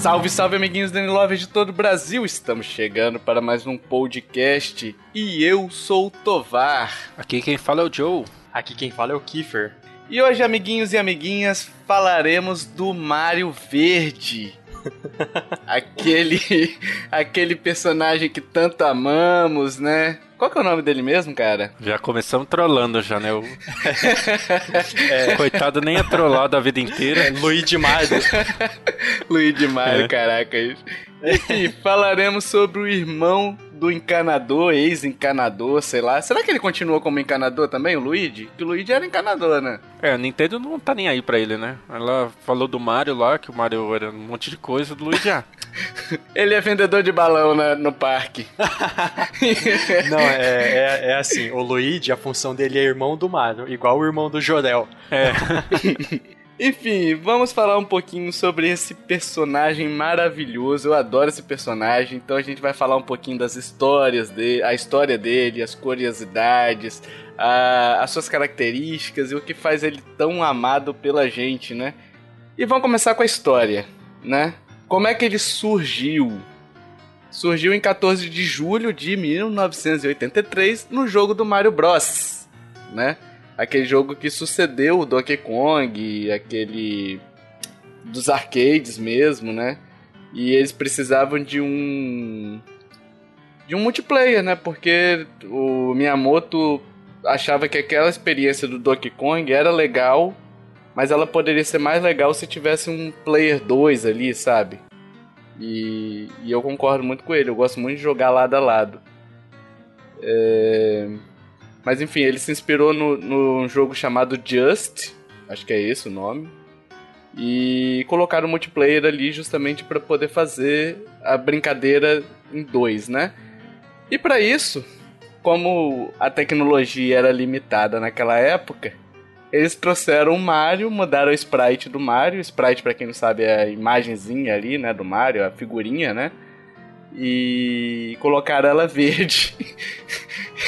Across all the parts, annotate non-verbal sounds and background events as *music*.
Salve, salve, amiguinhos Danny Lovers de todo o Brasil! Estamos chegando para mais um podcast e eu sou o Tovar. Aqui quem fala é o Joe. Aqui quem fala é o Kiefer. E hoje, amiguinhos e amiguinhas, falaremos do Mario Verde. *laughs* aquele, aquele personagem que tanto amamos, né? Qual que é o nome dele mesmo, cara? Já começamos trollando já, né? O... *laughs* Coitado nem é trollado a vida inteira. É Luigi Mario. *laughs* Luigi Mario, É. caraca. Enfim, falaremos sobre o irmão do encanador, ex-encanador, sei lá. Será que ele continua como encanador também, o Luigi? Que o Luigi era encanador, né? É, a Nintendo não tá nem aí pra ele, né? Ela falou do Mario lá, que o Mario era um monte de coisa, do Luigi ah, *laughs* Ele é vendedor de balão na- no parque. *laughs* Não, é, é, é assim, o Luigi, a função dele é irmão do Mario, igual o irmão do Jorel. É, *laughs* Enfim, vamos falar um pouquinho sobre esse personagem maravilhoso. Eu adoro esse personagem, então a gente vai falar um pouquinho das histórias dele, a história dele, as curiosidades, a- as suas características e o que faz ele tão amado pela gente, né? E vamos começar com a história, né? Como é que ele surgiu? Surgiu em 14 de julho de 1983 no jogo do Mario Bros, né? Aquele jogo que sucedeu o Donkey Kong, aquele dos arcades mesmo, né? E eles precisavam de um de um multiplayer, né? Porque o Miyamoto achava que aquela experiência do Donkey Kong era legal, mas ela poderia ser mais legal se tivesse um player 2 ali, sabe? E, e eu concordo muito com ele, eu gosto muito de jogar lado a lado. É... Mas enfim, ele se inspirou no, num jogo chamado Just, acho que é esse o nome, e colocaram o multiplayer ali justamente para poder fazer a brincadeira em dois, né? E para isso, como a tecnologia era limitada naquela época, eles trouxeram o Mario, mudaram o sprite do Mario. O sprite, para quem não sabe, é a imagenzinha ali, né, do Mario, a figurinha, né? E colocaram ela *laughs* verde.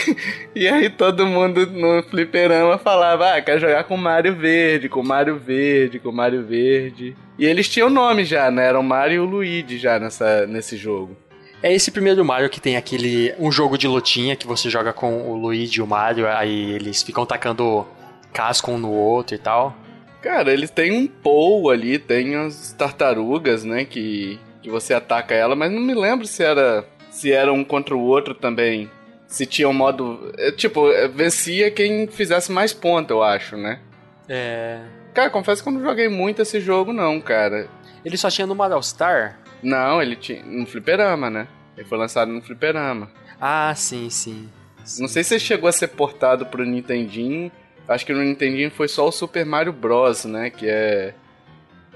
*laughs* e aí todo mundo no fliperama falava, ah, quer jogar com Mario Verde, com Mario Verde, com Mario Verde. E eles tinham nome já, né? Era o Mario e o Luigi já nessa, nesse jogo. É esse primeiro Mario que tem aquele. um jogo de lutinha que você joga com o Luigi e o Mario, aí eles ficam tacando casco um no outro e tal. Cara, eles têm um Pou ali, tem as tartarugas, né, que, que você ataca ela, mas não me lembro se era se era um contra o outro também. Se tinha um modo, é, tipo, é, vencia quem fizesse mais ponto, eu acho, né? É. Cara, confesso que eu não joguei muito esse jogo não, cara. Ele só tinha no Mario All Star? Não, ele tinha no fliperama, né? Ele foi lançado no fliperama. Ah, sim, sim. Não sei se chegou a ser portado pro Nintendinho. Acho que no Nintendinho foi só o Super Mario Bros, né? Que é,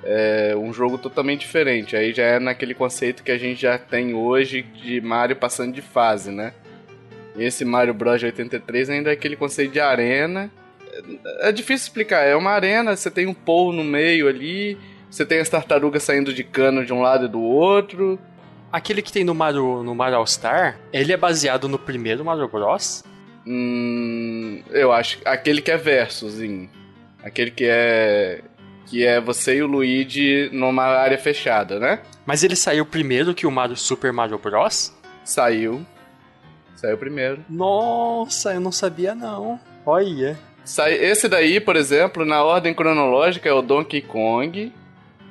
é um jogo totalmente diferente. Aí já é naquele conceito que a gente já tem hoje de Mario passando de fase, né? Esse Mario Bros de 83 ainda é aquele conceito de arena. É difícil explicar. É uma arena, você tem um pou no meio ali. Você tem as tartarugas saindo de cano de um lado e do outro. Aquele que tem no Mario, no Mario All Star, ele é baseado no primeiro Mario Bros. Hum, eu acho aquele que é versusinho. Aquele que é que é você e o Luigi numa área fechada, né? Mas ele saiu primeiro que o Mario Super Mario Bros. Saiu. Saiu primeiro. Nossa, eu não sabia não. Olha. Sai, esse daí, por exemplo, na ordem cronológica é o Donkey Kong.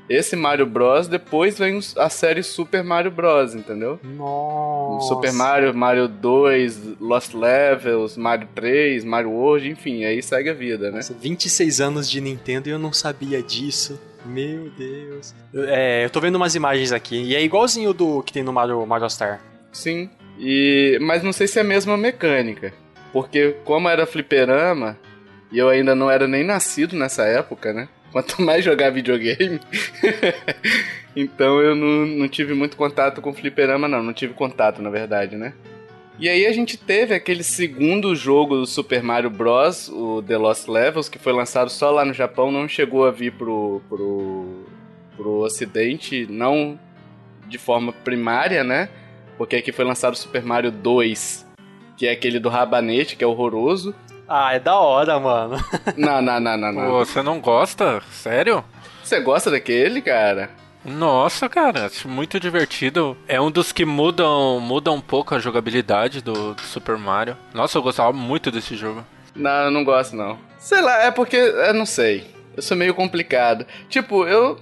Esse Mario Bros. Depois vem a série Super Mario Bros. Entendeu? Nossa. Super Mario, Mario 2, Lost Levels, Mario 3, Mario World, enfim, aí segue a vida, né? Nossa, 26 anos de Nintendo e eu não sabia disso. Meu Deus. É, eu tô vendo umas imagens aqui e é igualzinho do que tem no Mario, Mario Star. Sim. E mas não sei se é a mesma mecânica, porque como era fliperama e eu ainda não era nem nascido nessa época, né? Quanto *laughs* mais jogar videogame. *laughs* então eu não, não tive muito contato com fliperama, não. Não tive contato, na verdade, né? E aí a gente teve aquele segundo jogo do Super Mario Bros, o The Lost Levels, que foi lançado só lá no Japão, não chegou a vir pro, pro, pro ocidente, não de forma primária, né? Porque aqui foi lançado o Super Mario 2, que é aquele do rabanete, que é horroroso. Ah, é da hora, mano. *laughs* Não, não, não, não, não. Pô, você não gosta? Sério? Você gosta daquele, cara? Nossa, cara, acho muito divertido. É um dos que mudam, mudam um pouco a jogabilidade do, do Super Mario. Nossa, eu gostava muito desse jogo. Não, eu não gosto, não. Sei lá, é porque, eu não sei. Eu sou meio complicado. Tipo, eu,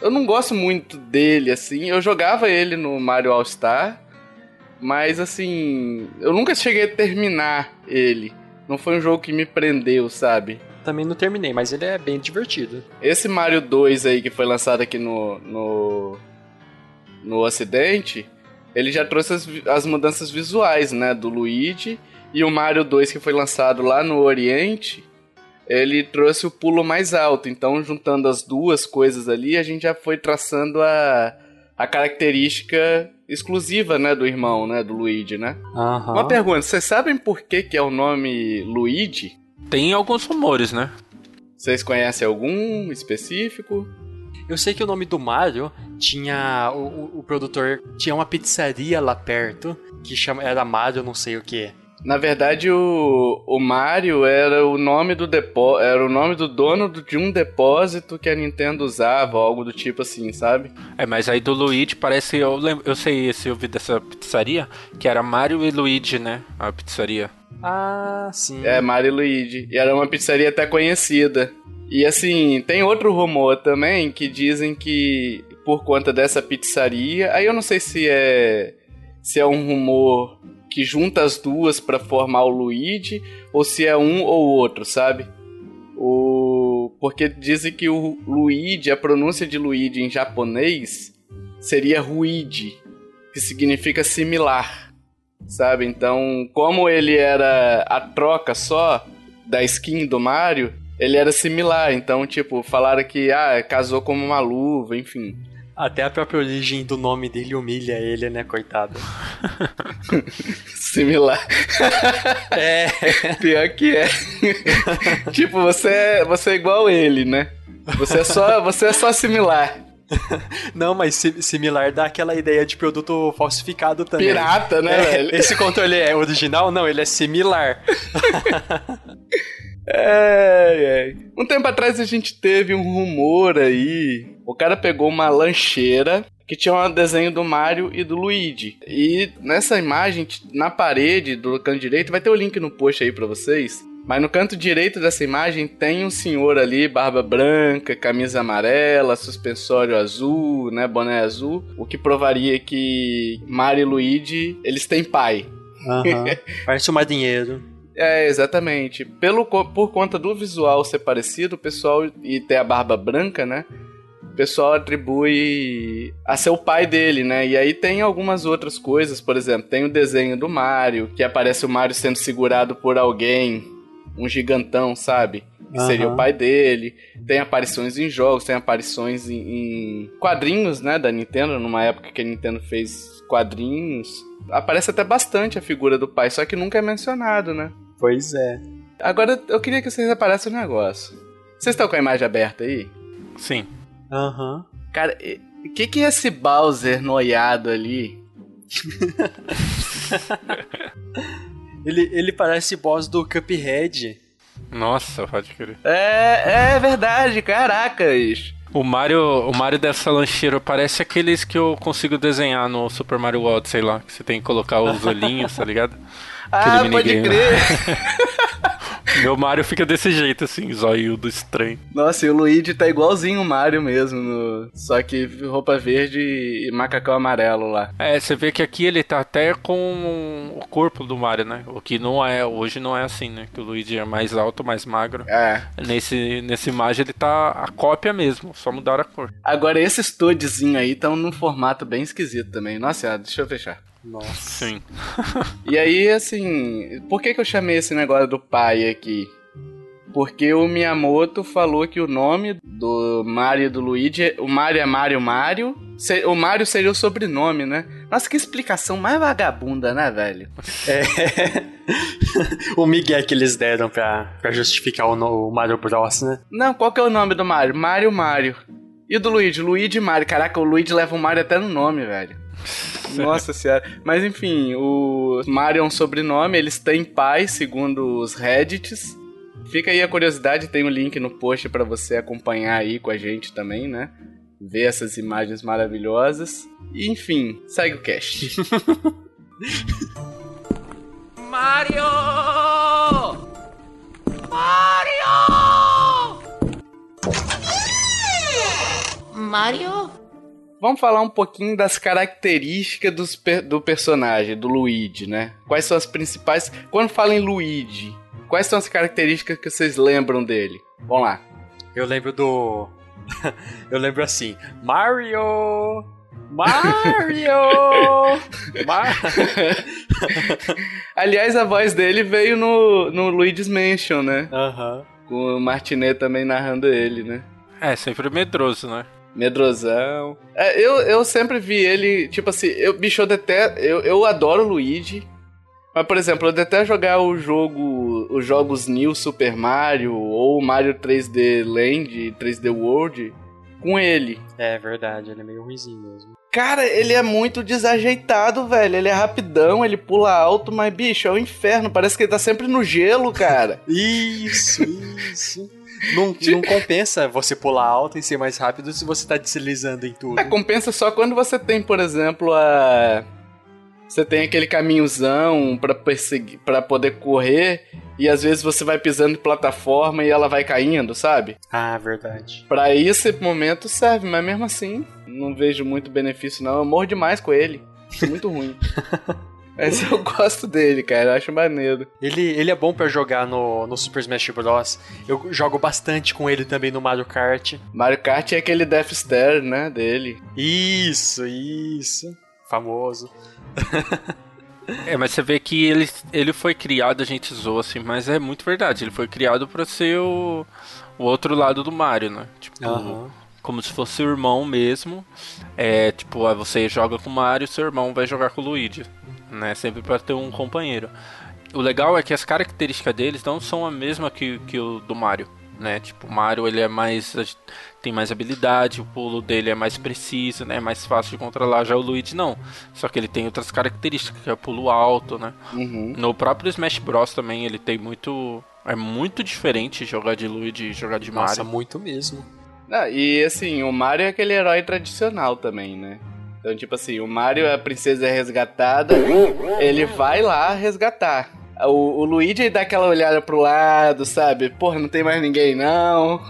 eu não gosto muito dele, assim. Eu jogava ele no Mario All-Star, mas, assim, eu nunca cheguei a terminar ele. Não foi um jogo que me prendeu, sabe? Também não terminei, mas ele é bem divertido. Esse Mario 2 aí que foi lançado aqui no, no, no Ocidente, ele já trouxe as, as mudanças visuais, né, do Luigi. E o Mario 2 que foi lançado lá no Oriente, ele trouxe o pulo mais alto. Então, juntando as duas coisas ali, a gente já foi traçando a, a característica exclusiva, né, do irmão, né, do Luigi, né? Aham. Uma pergunta, vocês sabem por que, que é o nome Luigi? Tem alguns rumores, né? Vocês conhecem algum específico? Eu sei que o nome do Mario tinha. O, o- o produtor tinha uma pizzaria lá perto que chama, era Mario não sei o que. Na verdade, o, o Mario era o nome do depo era o nome do dono do- de um depósito que a Nintendo usava, algo do tipo assim, sabe? É, mas aí do Luigi parece. Eu, lem- eu sei se eu vi dessa pizzaria, que era Mario e Luigi, né? A pizzaria. Ah, sim. É, Mario e Luigi. E era uma pizzaria até conhecida. E assim, tem outro rumor também que dizem que por conta dessa pizzaria, aí eu não sei se é se é um rumor que junta as duas pra formar o Luigi ou se é um ou outro, sabe? O porque dizem que o Luigi, a pronúncia de Luigi em japonês seria Ruigi, que significa similar sabe? Então, como ele era a troca só da skin do Mario, ele era similar. Então, tipo, falaram que, ah, casou como uma luva, enfim. Até a própria origem do nome dele humilha ele, né, coitado. *laughs* Similar. É. *laughs* Pior que é. *laughs* tipo, você é, você é igual ele, né? Você é só, você é só similar. Não, mas si- similar dá aquela ideia de produto falsificado também. Pirata, né, É, velho? Esse controle é original? Não, ele é similar. Ai, ai. Um tempo atrás a gente teve um rumor aí. O cara pegou uma lancheira que tinha um desenho do Mario e do Luigi. E nessa imagem, na parede do canto direito, vai ter o link no post aí pra vocês. Mas no canto direito dessa imagem tem um senhor ali, barba branca, camisa amarela, suspensório azul, né, boné azul, o que provaria que Mario e Luigi, eles têm pai. Aham. *laughs* Parece um marinheiro. É, exatamente. Pelo, por conta do visual ser parecido, o pessoal, e ter a barba branca, né? O pessoal atribui a ser o pai dele, né? E aí tem algumas outras coisas, por exemplo, tem o desenho do Mario, que aparece o Mario sendo segurado por alguém, um gigantão, sabe? Que seria Aham. o pai dele. Tem aparições em jogos, tem aparições em, em quadrinhos, né? Da Nintendo, numa época que a Nintendo fez quadrinhos. Aparece até bastante a figura do pai, só que nunca é mencionado, né? Pois é. Agora, eu queria que vocês reparassem um negócio. Vocês estão com a imagem aberta aí? Sim. Aham. Cara, o que, que é esse Bowser noiado ali? *laughs* Ele, ele parece boss do Cuphead. Nossa, pode crer. É, é verdade, caracas. O Mario, o Mario dessa lancheira parece aqueles que eu consigo desenhar no Super Mario World, sei lá, que você tem que colocar os olhinhos, tá ligado? *laughs* Ah, Aquele pode minigame. crer. *laughs* Meu Mario fica desse jeito, assim, zóio estranho. Nossa, e o Luigi tá igualzinho o Mario mesmo, no- só que roupa verde e macacão amarelo lá. É, você vê que aqui ele tá até com o corpo do Mario, né? O que não é, hoje não é assim, né? Que o Luigi é mais alto, mais magro. É. Nesse, nessa imagem ele tá a cópia mesmo, só mudaram a cor. Agora esses Toadzinho aí estão num formato bem esquisito também. Nossa, deixa eu fechar. Nossa. Sim. *laughs* E aí, assim, por que, que eu chamei esse negócio do pai aqui? Porque o Miyamoto falou que o nome do Mario e do Luigi, o Mario é Mario Mario, o Mario seria o sobrenome, né? Nossa, que explicação mais vagabunda, né, velho? *laughs* É. o Miguel que eles deram pra, pra justificar o, no- o Mario Bros, né? Não, qual que é o nome do Mario? Mario Mario. E o do Luigi? Luigi Mario. Caraca, o Luigi leva o Mario até no nome, velho. *laughs* Nossa senhora. Mas enfim, o Mario é um sobrenome, eles têm pai, segundo os Reddits. Fica aí a curiosidade, tem um link no post pra você acompanhar aí com a gente também, né? Ver essas imagens maravilhosas. E, enfim, segue o cast. *laughs* Mario! Mario! Mario? Vamos falar um pouquinho das características dos do personagem, do Luigi, né? Quais são as principais. Quando fala em Luigi, quais são as características que vocês lembram dele? Vamos lá. Eu lembro do. *laughs* Eu lembro assim: Mario! Mario! *laughs* Mar... *laughs* Aliás, a voz dele veio no, no Luigi's Mansion, né? Aham. Com o Martinet também narrando ele, né? É, sempre medroso, né? Medrosão. É, eu, eu sempre vi ele, tipo assim, eu, bicho, eu detesto. Eu, eu adoro o Luigi. Mas, por exemplo, eu detesto jogar o jogo. Os jogos New Super Mario ou Mario 3D Land, 3D World com ele. É verdade, ele é meio ruimzinho mesmo. Cara, ele é muito desajeitado, velho. Ele é rapidão, ele pula alto, mas, bicho, é o inferno. Parece que ele tá sempre no gelo, cara. *laughs* Isso, isso. Não, *laughs* não compensa você pular alto e ser mais rápido se você tá deslizando em tudo. É, compensa só quando você tem, por exemplo, a. Você tem aquele caminhozão pra perseguir, para poder correr e às vezes você vai pisando em plataforma e ela vai caindo, sabe? Ah, verdade. Pra esse momento serve, mas mesmo assim, não vejo muito benefício não. Eu morro demais com ele. Acho muito ruim. *laughs* Mas eu gosto dele, cara. Eu acho maneiro. Ele, ele é bom pra jogar no, no Super Smash Bros. Eu jogo bastante com ele também no Mario Kart. Mario Kart é aquele Death Star, né, dele. Isso, isso. Famoso. *laughs* É, mas você vê que ele, ele foi criado, a gente zoa assim, mas é muito verdade. Ele foi criado pra ser o, o outro lado do Mario, né? Tipo, Aham. como se fosse o irmão mesmo. É, tipo, ah, você joga com o Mario, seu irmão vai jogar com o Luigi, né? Sempre pra ter um companheiro. O legal é que as características deles não são a mesma que, que o do Mario, né? Tipo, o Mario ele é mais tem mais habilidade, o pulo dele é mais preciso, né? É mais fácil de controlar. Já o Luigi não. Só que ele tem outras características, que é o pulo alto, né? Uhum. No próprio Smash Bros também ele tem muito é muito diferente jogar de Luigi e jogar de Nossa, Mario. muito mesmo. Ah, e assim, o Mario é aquele herói tradicional também, né? Então, tipo assim, o Mario, a princesa é resgatada, ele vai lá resgatar. O, o Luigi dá aquela olhada pro lado, sabe? Porra, não tem mais ninguém não.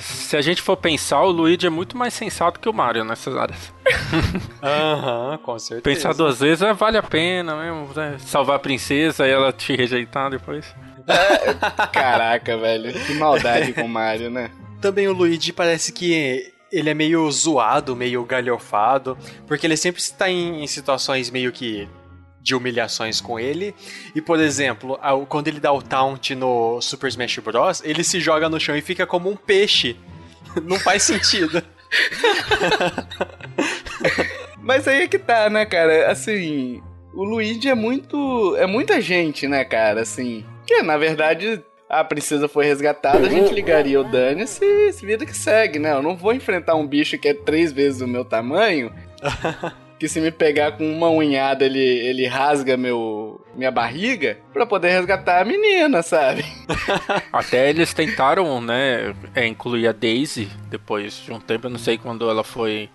Se a gente for pensar, o Luigi é muito mais sensato que o Mario nessas áreas. Aham, com certeza. Pensar duas vezes é, vale a pena mesmo, né? Salvar a princesa e ela te rejeitar depois. Caraca, velho, que maldade com o Mario, né? Também o Luigi parece que ele é meio zoado, meio galhofado, porque ele sempre está em, em situações meio que de humilhações com ele. E, por exemplo, ao- quando ele dá o taunt no Super Smash Bros., ele se joga no chão e fica como um peixe. *laughs* Não faz sentido. *laughs* Mas aí é que tá, né, cara? Assim, o Luigi é muito. É muita gente, né, cara? Assim. Que na verdade a princesa foi resgatada, a gente ligaria o dane-se e se vida que segue, né? Eu não vou enfrentar um bicho que é três vezes o meu tamanho. *laughs* que se me pegar com uma unhada ele, ele rasga meu, minha barriga pra poder resgatar a menina, sabe? *laughs* Até eles tentaram, né, é, incluir a Daisy depois de um tempo, eu não sei quando ela foi.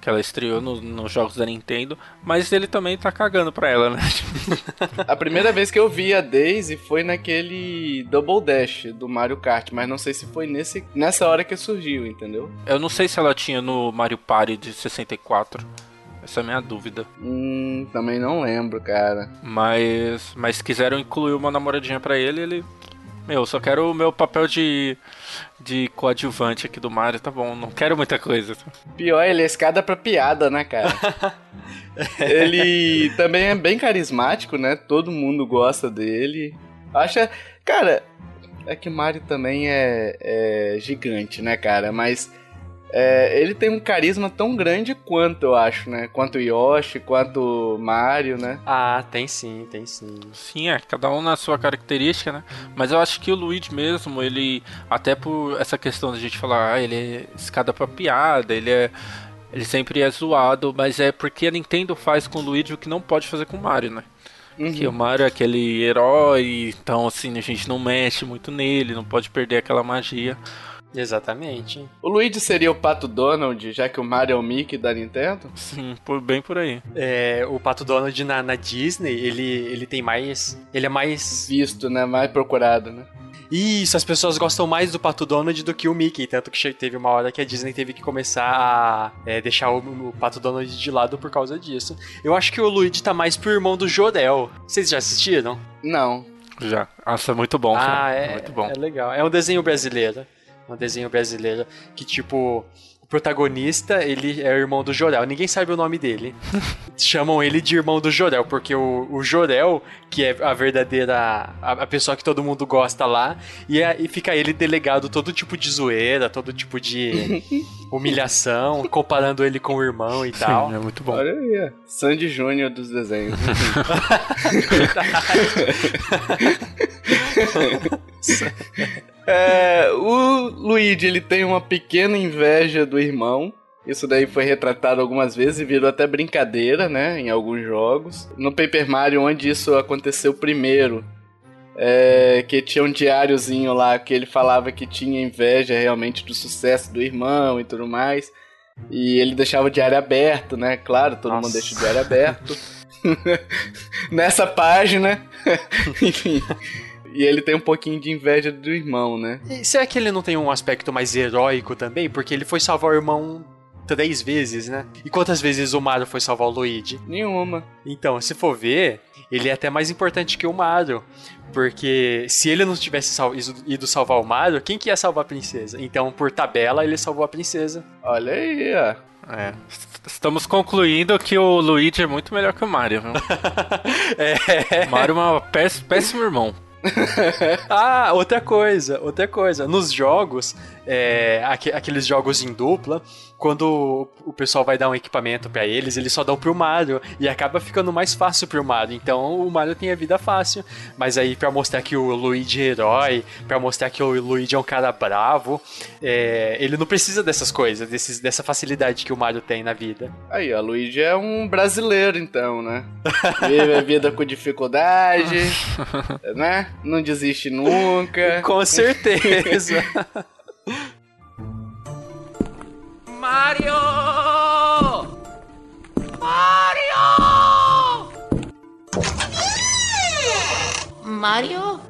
Que ela estreou no- nos jogos da Nintendo, mas ele também tá cagando pra ela, né? *laughs* A primeira vez que eu vi a Daisy foi naquele Double Dash do Mario Kart, mas não sei se foi nesse, nessa hora que surgiu, entendeu? Eu não sei se ela tinha no Mario Party de 64. Essa é a minha dúvida. Hum, também não lembro, cara. Mas, mas quiseram incluir uma namoradinha pra ele, ele. Meu, só quero o meu papel de, de coadjuvante aqui do Mario, tá bom, não quero muita coisa. Pior, ele é escada pra piada, né, cara? *laughs* ele também é bem carismático, né? Todo mundo gosta dele. Acha. Cara, é que o Mario também é, é gigante, né, cara? Mas é, ele tem um carisma tão grande quanto, eu acho, né? Quanto o Yoshi, quanto o Mario, né? Ah, tem sim, tem sim. Sim, é, cada um na sua característica, né? Mas eu acho que o Luigi mesmo, ele, até por essa questão da gente falar, ah, ele é escada pra piada, ele é. Ele sempre é zoado, mas é porque a Nintendo faz com o Luigi o que não pode fazer com o Mario, né? Uhum. Que o Mario é aquele herói, então assim, a gente não mexe muito nele, não pode perder aquela magia. Exatamente. O Luigi seria o Pato Donald, já que o Mario é o Mickey da Nintendo? Sim, por, bem por aí. É, o Pato Donald na, na Disney, ele, ele tem mais. Ele é mais. Visto, né? Mais procurado, né? Isso, as pessoas gostam mais do Pato Donald do que o Mickey. Tanto que teve uma hora que a Disney teve que começar a é, deixar o, o Pato Donald de lado por causa disso. Eu acho que o Luigi tá mais pro irmão do Jorel. Vocês já assistiram? Não. Já. Nossa, é muito bom, ah, cara. é, Muito bom. é legal. É um desenho brasileiro. Um desenho brasileiro que, tipo, o protagonista, ele é o irmão do Jorel. Ninguém sabe o nome dele. *laughs* Chamam ele de irmão do Jorel, porque o, o Jorel, que é a verdadeira. a, a pessoa que todo mundo gosta lá, e, é- e fica ele delegado todo tipo de zoeira, todo tipo de *laughs* humilhação, comparando ele com o irmão e tal. Sim, é muito bom. Olha aí, ó. Sandy Júnior dos desenhos. *laughs* É, o Luigi, ele tem uma pequena inveja do irmão. Isso daí foi retratado algumas vezes e virou até brincadeira, né? Em alguns jogos. No Paper Mario, onde isso aconteceu primeiro, é, que tinha um diáriozinho lá que ele falava que tinha inveja realmente do sucesso do irmão e tudo mais. E ele deixava o diário aberto, né? Claro, todo Nossa. mundo deixa o diário aberto. *laughs* Nessa página. *laughs* Enfim. E ele tem um pouquinho de inveja do irmão, né? E será que ele não tem um aspecto mais heróico também? Porque ele foi salvar o irmão três vezes, né? E quantas vezes o Mario foi salvar o Luigi? Nenhuma. Então, se for ver, ele é até mais importante que o Mario. Porque se ele não tivesse sal- ido- salvar o Mario, quem que ia salvar a princesa? Então, por tabela, ele salvou a princesa. Olha aí, ó. É. Estamos concluindo que o Luigi é muito melhor que o Mario, viu? *laughs* É. O Mario é um péss- péssimo irmão. Ah, outra coisa, outra coisa. Nos jogos, é, aque- aqueles jogos em dupla, quando o pessoal vai dar um equipamento pra eles, eles só dão pro Mario e acaba ficando mais fácil pro Mario. Então o Mario tem a vida fácil, mas aí pra mostrar que o Luigi é herói, pra mostrar que o Luigi é um cara bravo, é, ele não precisa dessas coisas, desses, dessa facilidade que o Mario tem na vida. Aí, ó, Luigi é um brasileiro, então, né? Vive a vida com dificuldade, *laughs* né? Não desiste nunca. Com certeza. *laughs* マリオマリオマリオ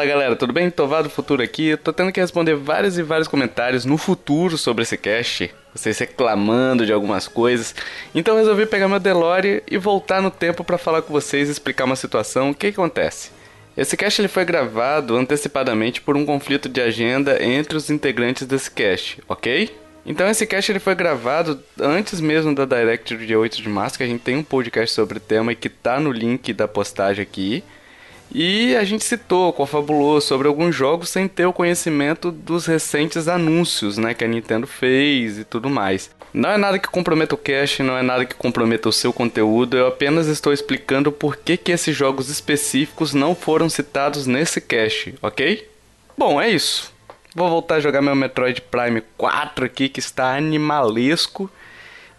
Fala galera, tudo bem? Tovado Futuro aqui. Eu tô tendo que responder vários e vários comentários no futuro sobre esse cast. Vocês reclamando de algumas coisas. Então resolvi pegar meu DeLorean e voltar no tempo pra falar com vocês e explicar uma situação. O que, que acontece? Esse cast ele foi gravado antecipadamente por um conflito de agenda entre os integrantes desse cast, ok? Então esse cast ele foi gravado antes mesmo da Direct do dia 8 de março, que a gente tem um podcast sobre o tema e que tá no link da postagem aqui. E a gente citou, confabulou sobre alguns jogos sem ter o conhecimento dos recentes anúncios, né, que a Nintendo fez e tudo mais. Não é nada que comprometa o cache, não é nada que comprometa o seu conteúdo, eu apenas estou explicando por que, que esses jogos específicos não foram citados nesse cache, ok? Bom, é isso. Vou voltar a jogar meu Metroid Prime 4 aqui, que está animalesco.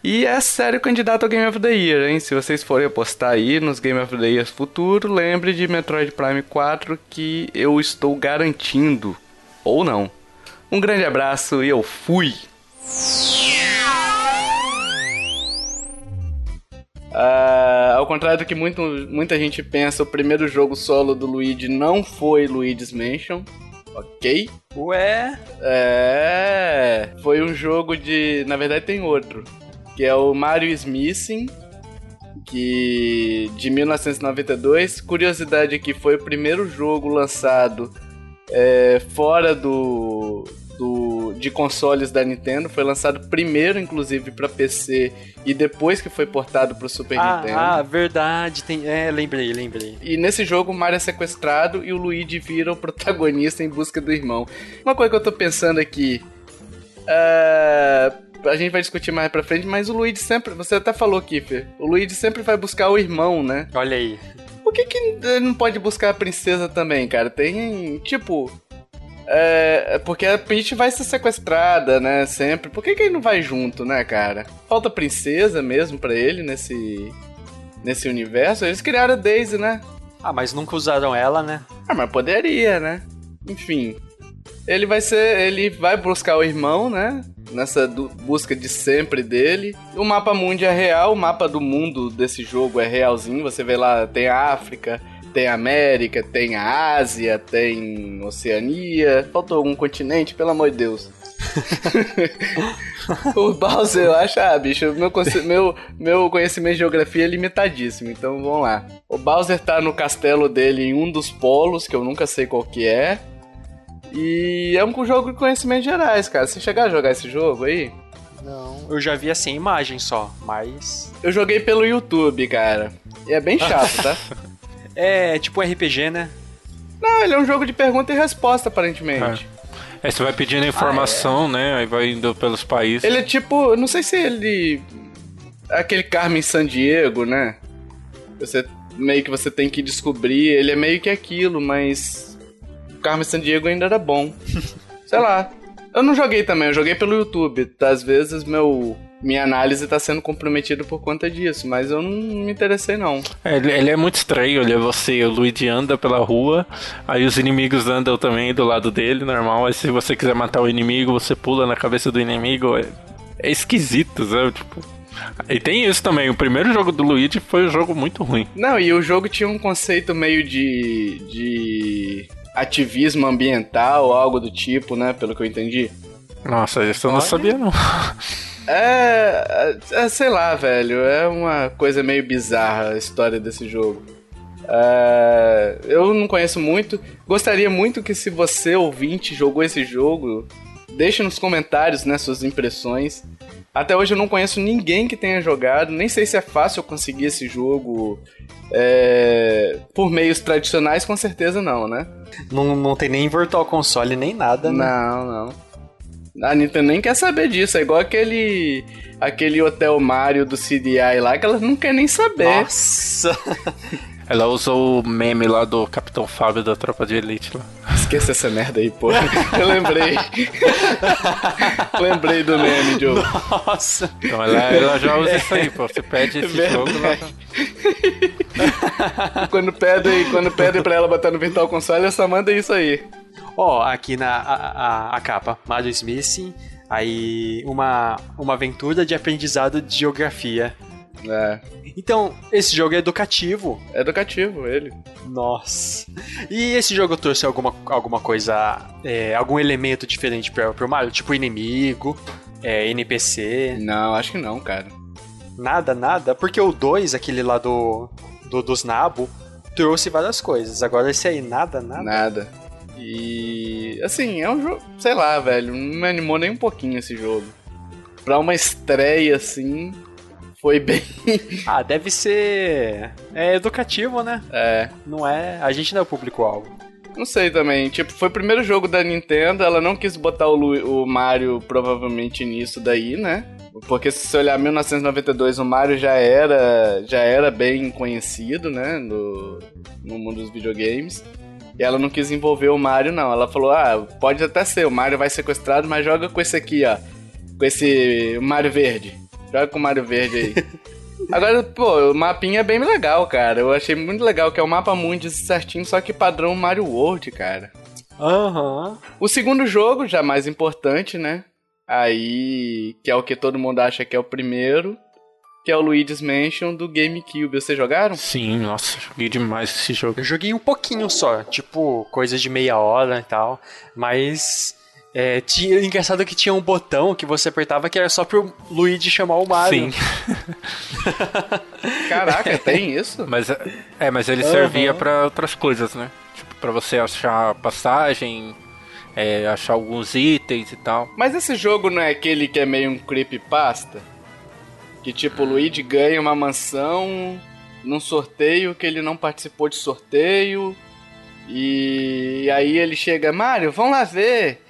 E é sério candidato ao Game of the Year, hein? Se vocês forem apostar aí nos Game of the Year futuro, lembre de Metroid Prime 4 que eu estou garantindo. Ou não. Um grande abraço e eu fui! Ah, ao contrário do que muito, muita gente pensa, o primeiro jogo solo do Luigi não foi Luigi's Mansion, ok? Ué, É, foi um jogo de. Na verdade, tem outro. Que é o Mario is Missing, que de 1992. Curiosidade aqui, foi o primeiro jogo lançado é, fora do, do de consoles da Nintendo. Foi lançado primeiro, inclusive, pra PC e depois que foi portado pro Super Ah, Nintendo. ah, verdade. Tem... É, lembrei, lembrei. E nesse jogo o Mario é sequestrado e o Luigi vira o protagonista em busca do irmão. Uma coisa que eu tô pensando aqui. é, A gente vai discutir mais pra frente, mas o Luigi sempre. Você até falou, Kiffer. O Luigi sempre vai buscar o irmão, né? Olha aí. Por que, que ele não pode buscar a princesa também, cara? Tem. Tipo. É. Porque a Peach vai ser sequestrada, né? Sempre. Por que, que ele não vai junto, né, cara? Falta princesa mesmo pra ele nesse. Nesse universo. Eles criaram a Daisy, né? Ah, mas nunca usaram ela, né? Ah, mas poderia, né? Enfim. Ele vai ser. Ele vai buscar o irmão, né? Nessa busca de sempre dele. O mapa mundi é real, o mapa do mundo desse jogo é realzinho. Você vê lá, tem a África, tem a América, tem a Ásia, tem Oceania. Faltou algum continente, pelo amor de Deus. *laughs* o Bowser, eu acho, ah, bicho, meu, meu, meu conhecimento de geografia é limitadíssimo, então vamos lá. O Bowser tá no castelo dele em um dos polos, que eu nunca sei qual que é. E é um jogo de conhecimentos gerais, cara. Você chegar a jogar esse jogo aí? Não. Eu já vi assim imagem só, mas. Eu joguei pelo YouTube, cara. E é bem *laughs* chato, tá? É tipo RPG, né? Não, ele é um jogo de pergunta e resposta, aparentemente. Aí você vai pedindo informação, né? Aí vai indo pelos países. Ele é tipo, não sei se ele. Aquele Carmen San Diego, né? Você meio que você tem que descobrir. Ele é meio que aquilo, mas. O Carmen San Diego ainda era bom. sei lá. Eu não joguei também, eu joguei pelo YouTube. Às vezes meu. Minha análise tá sendo comprometida por conta disso, mas eu não me interessei não. É, ele, ele é muito estranho, ele é você, o Luigi anda pela rua, aí os inimigos andam também do lado dele, normal. Aí se você quiser matar o inimigo, você pula na cabeça do inimigo. É, é esquisito, sabe? Tipo. E tem isso também, o primeiro jogo do Luigi foi um jogo muito ruim. Não, e o jogo tinha um conceito meio de. de. Ativismo ambiental, algo do tipo, né? Pelo que eu entendi. Nossa, isso eu não Olha. sabia não. É, é, sei lá, velho. É uma coisa meio bizarra a história desse jogo. É, eu não conheço muito. Gostaria muito que se você, ouvinte, jogou esse jogo, deixe nos comentários né, suas impressões. Até hoje eu não conheço ninguém que tenha jogado. Nem sei se é fácil conseguir esse jogo é, por meios tradicionais, com certeza não, né? Não, não tem nem Virtual Console nem nada, né? Não, não. A Nintendo nem quer saber disso. É igual aquele aquele Hotel Mario do CDI lá, que ela não quer nem saber. Nossa! Ela usou o meme lá do Capitão Fábio da Tropa de Elite lá. Esqueça essa merda aí, pô. Eu lembrei. *laughs* lembrei do meme, Joe. Nossa! Então ela, ela já usa isso aí, pô. Você pede esse Verdade. jogo lá. Quando pedem, quando pedem pra ela botar no Virtual Console, ela só manda isso aí. Ó, aqui na a, a, a capa, Mario Smith, aí uma, uma aventura de aprendizado de geografia. É, Então, esse jogo é educativo. é educativo ele. Nossa. E esse jogo trouxe alguma, alguma coisa, é, algum elemento diferente pra, pro Mario? Tipo inimigo, é, NPC, Não, acho que não, cara. nada, nada. Porque o 2, aquele lá do, do dos Nabo, trouxe várias coisas. Agora esse aí, nada, nada. Nada. E assim, é um jogo, sei lá, velho, não me animou nem um pouquinho esse jogo. Pra uma estreia assim, foi bem. *laughs* Ah, deve ser. É educativo, né? É, Não é. A gente não é o público-alvo. não sei também. Tipo, foi o primeiro jogo da Nintendo, ela não quis botar o, Lu- o Mario provavelmente nisso daí, né? Porque se você olhar 1992, o Mario já era, já era bem conhecido, né? No, no mundo dos videogames. E ela não quis envolver o Mario, não. Ela falou: ah, pode até ser, o Mario vai sequestrado, mas joga com esse aqui, ó. Com esse Mario Verde. Joga com o Mario Verde aí. *laughs* Agora, pô, o mapinha é bem legal, cara. Eu achei muito legal, que é o mapa mundi certinho, só que padrão Mario World, cara. Aham. O segundo jogo, já mais importante, né? Aí, que é o que todo mundo acha que é o primeiro, que é o Luigi's Mansion do GameCube. Vocês jogaram? Sim, nossa, joguei demais esse jogo. Eu joguei um pouquinho só, tipo, coisa de meia hora e tal. Mas. É, tinha, engraçado que tinha um botão que você apertava que era só pro Luigi chamar o Mario. Sim, *laughs* Caraca, tem isso? mas é, mas ele servia pra outras coisas, né? Tipo, pra você achar passagem. é, achar alguns itens e tal. Mas esse jogo não é aquele que é meio um creepypasta? Que tipo, o Luigi ganha uma mansão num sorteio que ele não participou de sorteio. E aí ele chega, Mario, vamos lá ver.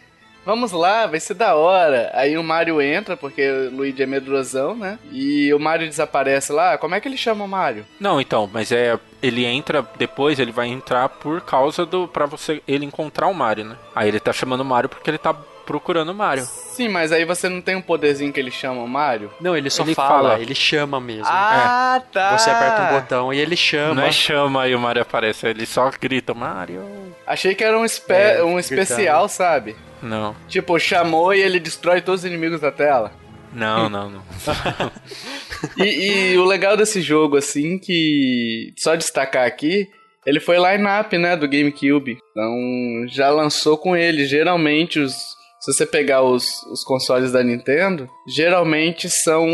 Vamos lá, vai ser da hora. Aí o Mario entra, porque o Luigi é medrosão, né? E o Mario desaparece lá. Como é que ele chama o Mario? Não, então, mas é ele entra depois, ele vai entrar por causa do para você ele encontrar o Mario, né? Aí ele tá chamando o Mario porque ele tá procurando o Mario. Sim, mas aí você não tem um poderzinho que ele chama o Mario? Não, ele só Ele fala, fala. ele chama mesmo. Ah, tá. Você aperta um botão e ele chama. Não é chama e o Mario aparece, ele só grita Mario. Achei que era um, espe É, um gritando. especial, sabe? Não, Tipo, chamou e ele destrói todos os inimigos da tela. não, não, não. *laughs* E, e o legal desse jogo, assim, que só destacar aqui, ele foi line-up, né, do GameCube. Então, já lançou com ele. Geralmente, os, se você pegar os, os consoles da Nintendo, geralmente são,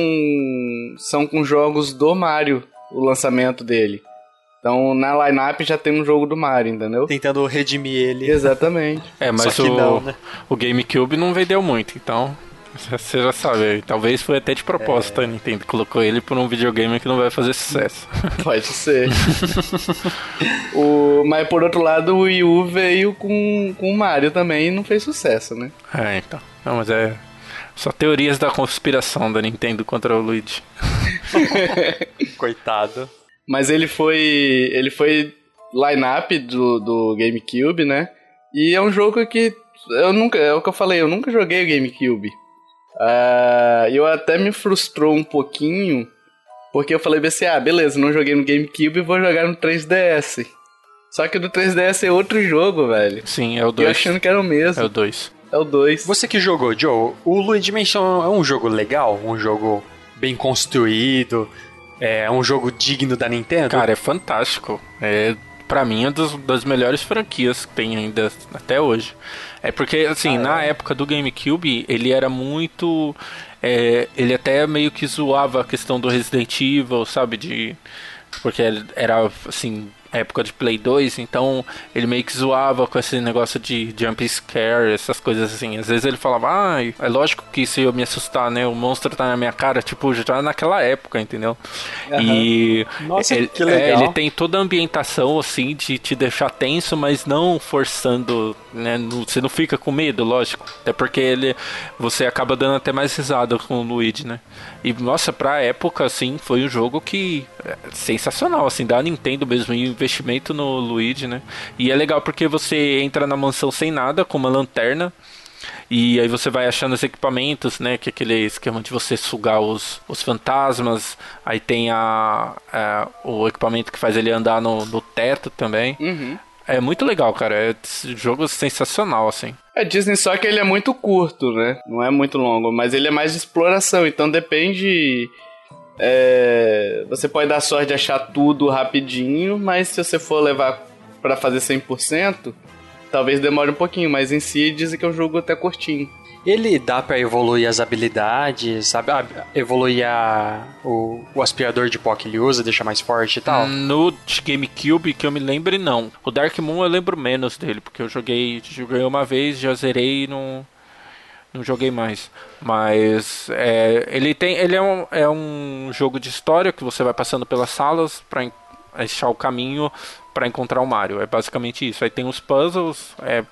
são com jogos do Mario, o lançamento dele. Então, na line-up já tem um jogo do Mario, entendeu? Tentando redimir ele. Exatamente. É, mas Só que o, não, né? o GameCube não vendeu muito, então *laughs* você já sabe. Talvez foi até de propósito a Nintendo colocou ele por um videogame que não vai fazer sucesso. *laughs* Pode ser. o, mas por outro lado, o Wii U veio com, com o Mario também e não fez sucesso, né? é, então. Não, mas é só teorias da conspiração da Nintendo contra o Luigi. *laughs* Coitado. Mas ele foi. Ele foi line-up do, do GameCube, né? E é um jogo que. Eu nunca. É o que eu falei, eu nunca joguei o GameCube. Ah, eu até me frustrou um pouquinho. Porque eu falei assim, ah, beleza, não joguei no GameCube, vou jogar no 3DS. Só que do 3DS é outro jogo, velho. Sim, é o E eu 2. achando que era o mesmo. É o 2. É o 2. Você que jogou, Joe, o Luigi Mansion é um jogo legal? Um jogo bem construído? É um jogo digno da Nintendo? Cara, é fantástico. É, pra mim, é dos, das melhores franquias que tem ainda até hoje. É porque, assim, na época do GameCube, ele era muito. é, ele até meio que zoava a questão do Resident Evil, sabe? De. Porque era, assim, época de Play 2, então ele meio que zoava com esse negócio de jump scare, essas coisas assim. Às vezes ele falava, ah, é lógico que isso ia me assustar, né? O monstro tá na minha cara, tipo, já naquela época, entendeu? E Nossa, ele, que legal. é, ele tem toda a ambientação assim de te deixar tenso, mas não forçando, né? Você não fica com medo, lógico. Até porque ele você acaba dando até mais risada com o Luigi, né? E nossa, pra época assim, foi um jogo que é sensacional assim, da Nintendo mesmo, e o investimento no Luigi, né? E é legal porque você entra na mansão sem nada, com uma lanterna, e aí você vai achando os equipamentos, né? Que é aquele esquema de você sugar os, os fantasmas. Aí tem a, a- o equipamento que faz ele andar no, no teto também. Uhum. É muito legal, cara. É esse jogo sensacional, assim. É Disney, só que ele é muito curto, né? Não é muito longo, mas ele é mais de exploração, então depende. é, você pode dar sorte de achar tudo rapidinho, mas se você for levar pra fazer 100%, talvez demore um pouquinho, mas em si dizem que é um jogo até curtinho. Ele dá pra evoluir as habilidades, sabe? Ah, evoluir a, o, o aspirador de pó que ele usa, deixar mais forte e tal. No de GameCube, que eu me lembre, não. O Dark Moon eu lembro menos dele, porque eu joguei, joguei uma vez, já zerei e não, não joguei mais. Mas é, ele tem. Ele é um, é um jogo de história que você vai passando pelas salas en- achar o caminho pra encontrar o Mario. É basicamente isso. Aí tem os puzzles. É,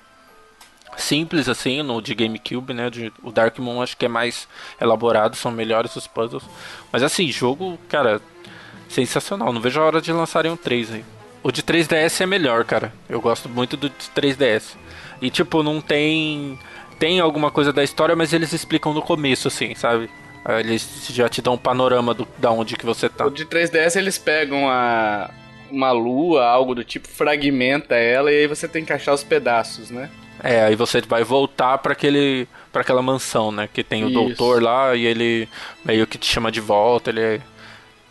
simples assim no de GameCube, né? De- o Dark Moon acho que é mais elaborado, são melhores os puzzles. Mas assim, jogo, cara, sensacional. Não vejo a hora de lançarem um 3 aí. O de 3DS é melhor, cara. Eu gosto muito do de 3DS. E tipo, não tem tem alguma coisa da história, mas eles explicam no começo assim, sabe? Aí Eles já te dão um panorama do, da onde que você tá. O de 3DS eles pegam a uma lua, algo do tipo, fragmenta ela e aí você tem que achar os pedaços, né? É, aí você vai voltar para aquele para aquela mansão, né, que tem o Isso. doutor lá e ele meio que te chama de volta, ele é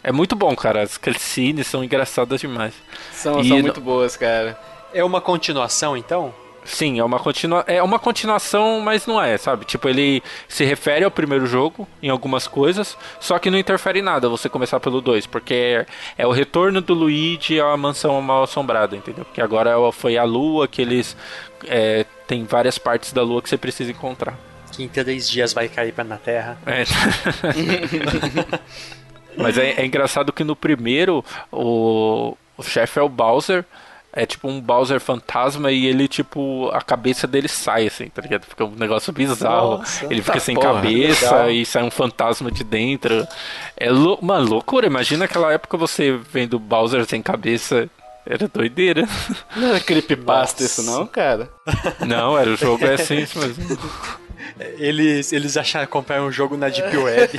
é muito bom, cara. As cutscenes são engraçadas demais. São, E são no- muito boas, cara. É uma continuação, então? Sim, é uma, continua... é uma continuação, mas não é, sabe? Tipo, ele se refere ao primeiro jogo em algumas coisas, só que não interfere em nada você começar pelo 2, porque é o retorno do Luigi à mansão mal assombrada, entendeu? Porque agora foi a lua que eles. É, tem várias partes da lua que você precisa encontrar. Que em três dias vai cair pra na Terra. É. *laughs* Mas é, é, engraçado que no primeiro o, o chefe é o Bowser. É tipo um Bowser fantasma e ele, tipo, a cabeça dele sai, assim, tá ligado? Fica um negócio bizarro. Nossa, ele fica sem porra, cabeça legal. e sai um fantasma de dentro. É lou uma loucura. Imagina aquela época você vendo Bowser sem cabeça. Era doideira. Não era creepypasta isso não, cara? Não, era o jogo é assim mesmo. *laughs* Eles, eles acharam comprar um jogo na Deep Web.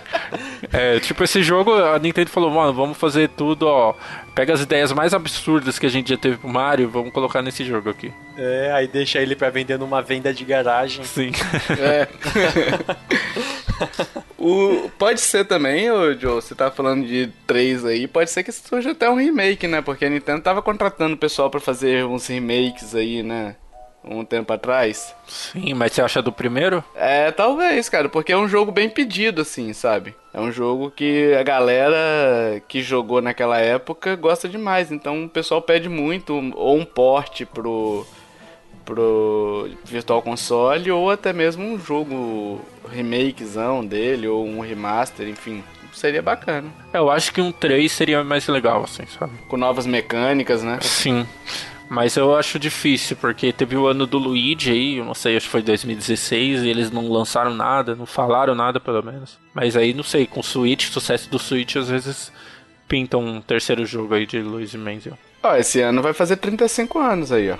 *laughs* é, tipo, esse jogo, a Nintendo falou, mano, vamos fazer tudo, ó. Pega as ideias mais absurdas que a gente já teve pro Mario, vamos colocar nesse jogo aqui. É, aí deixa ele pra vender numa venda de garagem. Sim. É. *laughs* o, pode ser também, ô Joe, você tá falando de três aí, pode ser que surja até um remake, né? Porque a Nintendo tava contratando o pessoal para fazer uns remakes aí, né? Um tempo atrás. Sim, mas você acha do primeiro? É, talvez, cara, porque é um jogo bem pedido, assim, sabe? É um jogo que a galera que jogou naquela época gosta demais, então o pessoal pede muito, ou um porte pro, pro Virtual Console, ou até mesmo um jogo remakezão dele, ou um remaster, enfim. Seria bacana. Eu acho que um 3 seria mais legal, assim, sabe? Com novas mecânicas, né? Sim. Mas eu acho difícil, porque teve o ano do Luigi aí, eu não sei, acho que foi 2016, e eles não lançaram nada, não falaram nada pelo menos. Mas aí, não sei, com o Switch, sucesso do Switch, às vezes pintam um terceiro jogo aí de Luigi Manziel. Ó, esse ano vai fazer 35 anos aí, ó.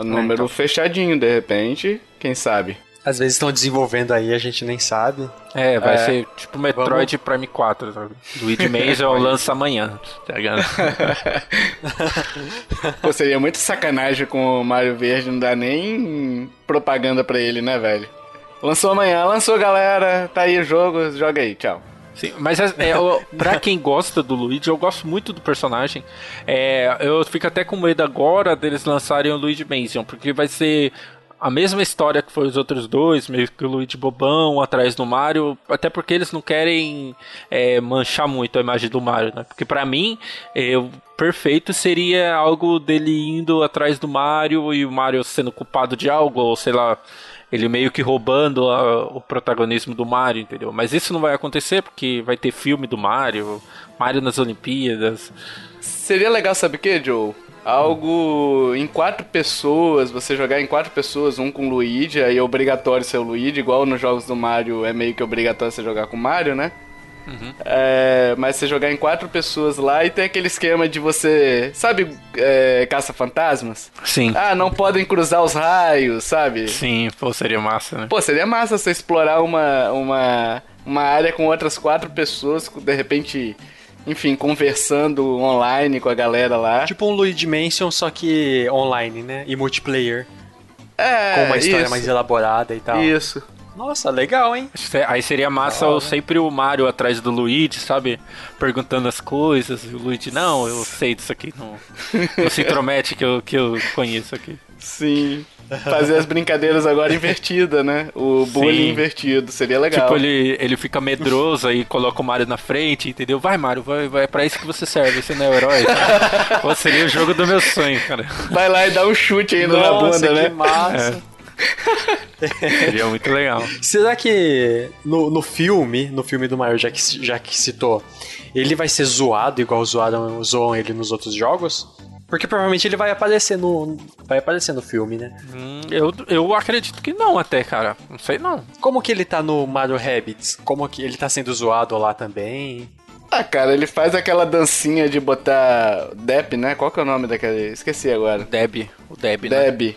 O número é, então. fechadinho, de repente, quem sabe? Às vezes estão desenvolvendo aí, a gente nem sabe. É, vai é. ser tipo Metroid Vamos... Prime 4, sabe? Luigi *laughs* Mansion lança amanhã, tá ligado? *laughs* Pô, seria muito sacanagem com o Mario Verde, não dá nem propaganda pra ele, né, velho? Lançou amanhã, lançou galera, tá aí o jogo, joga aí, tchau. Sim, mas é, é, pra quem gosta do Luigi, eu gosto muito do personagem. É, eu fico até com medo agora deles lançarem o Luigi Mansion, porque vai ser a mesma história que foi os outros dois, meio que o Luigi bobão atrás do Mario, até porque eles não querem é, manchar muito a imagem do Mario, né? Porque para mim, eu perfeito seria algo dele indo atrás do Mario e o Mario sendo culpado de algo, ou sei lá, ele meio que roubando a, o protagonismo do Mario, entendeu? Mas isso não vai acontecer porque vai ter filme do Mario, Mario nas Olimpíadas. Seria legal, sabe o que, Joe? Algo em quatro pessoas, você jogar em quatro pessoas, um com Luigi, aí é obrigatório ser o Luigi, igual nos jogos do Mario é meio que obrigatório você jogar com o Mario, né? Uhum. É, mas você jogar em quatro pessoas lá e tem aquele esquema de você. Sabe, é, caça-fantasmas? Sim. Ah, não podem cruzar os raios, sabe? Sim, pô, seria massa, né? Pô, seria massa você explorar uma, uma, uma área com outras quatro pessoas, de repente enfim, conversando online com a galera lá. Tipo um Luigi Mansion, só que online, né? E multiplayer. É, Com uma história isso. mais elaborada e tal. Isso. Nossa, legal, hein? Aí seria massa legal, né? sempre o Mario atrás do Luigi, sabe? Perguntando as coisas. E o Luigi, não, eu sei disso aqui. Não, não se intromete que eu, que eu conheço aqui. Sim fazer as brincadeiras agora invertidas, né? O bullying Sim. invertido, seria legal. Tipo, ele, ele fica medroso aí coloca o Mario na frente, entendeu? Vai, Mario, vai, vai pra isso que você serve, você não é o herói. Cara. *laughs* Pô, seria o jogo do meu sonho, cara. Vai lá e dá um chute ainda Nossa, na bunda, né? Que massa. É. Seria muito legal. Será que no, no filme, no filme do Mario, já que, já que citou, ele vai ser zoado igual zoaram, zoam ele nos outros jogos? Porque provavelmente ele vai aparecer no. Vai aparecer no filme, né? Hum, eu, eu acredito que não, até, cara. Não sei não. Como que ele tá no Mario Rabbids? Como que ele tá sendo zoado lá também? Ah, cara, ele faz aquela dancinha de botar Deb, né? Qual que é o nome daquele? Esqueci agora. Deb, o Deb, né? Deb.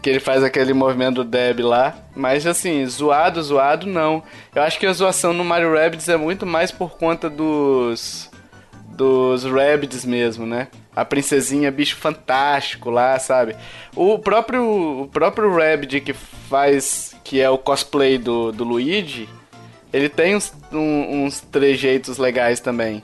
Que ele faz aquele movimento do Deb lá. Mas assim, zoado, zoado, não. Eu acho que a zoação no Mario Rabbids é muito mais por conta dos. dos Rabbids mesmo, né? A princesinha bicho fantástico lá, sabe? O próprio o próprio Rabbit que faz que é o cosplay do, do Luigi, ele tem uns, um, uns trejeitos legais também.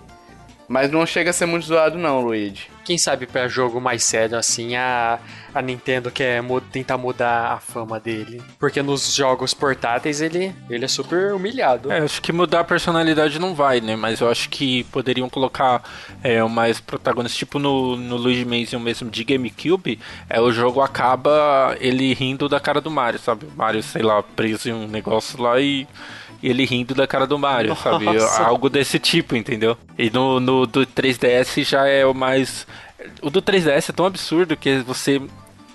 Mas não chega a ser muito zoado não, Luigi. Quem sabe pra jogo mais sério assim, a, a Nintendo quer mu tentar mudar a fama dele. Porque nos jogos portáteis ele, ele é super humilhado. É, acho que mudar a personalidade não vai, né? Mas eu acho que poderiam colocar é, mais protagonistas, tipo no, no Luigi Mansion mesmo de GameCube, é, o jogo acaba ele rindo da cara do Mario, sabe? O Mario, sei lá, preso em um negócio lá e ele rindo da cara do Mario, Nossa. sabe? Algo desse tipo, entendeu? E no, no do 3DS já é o mais. O do 3DS é tão absurdo que você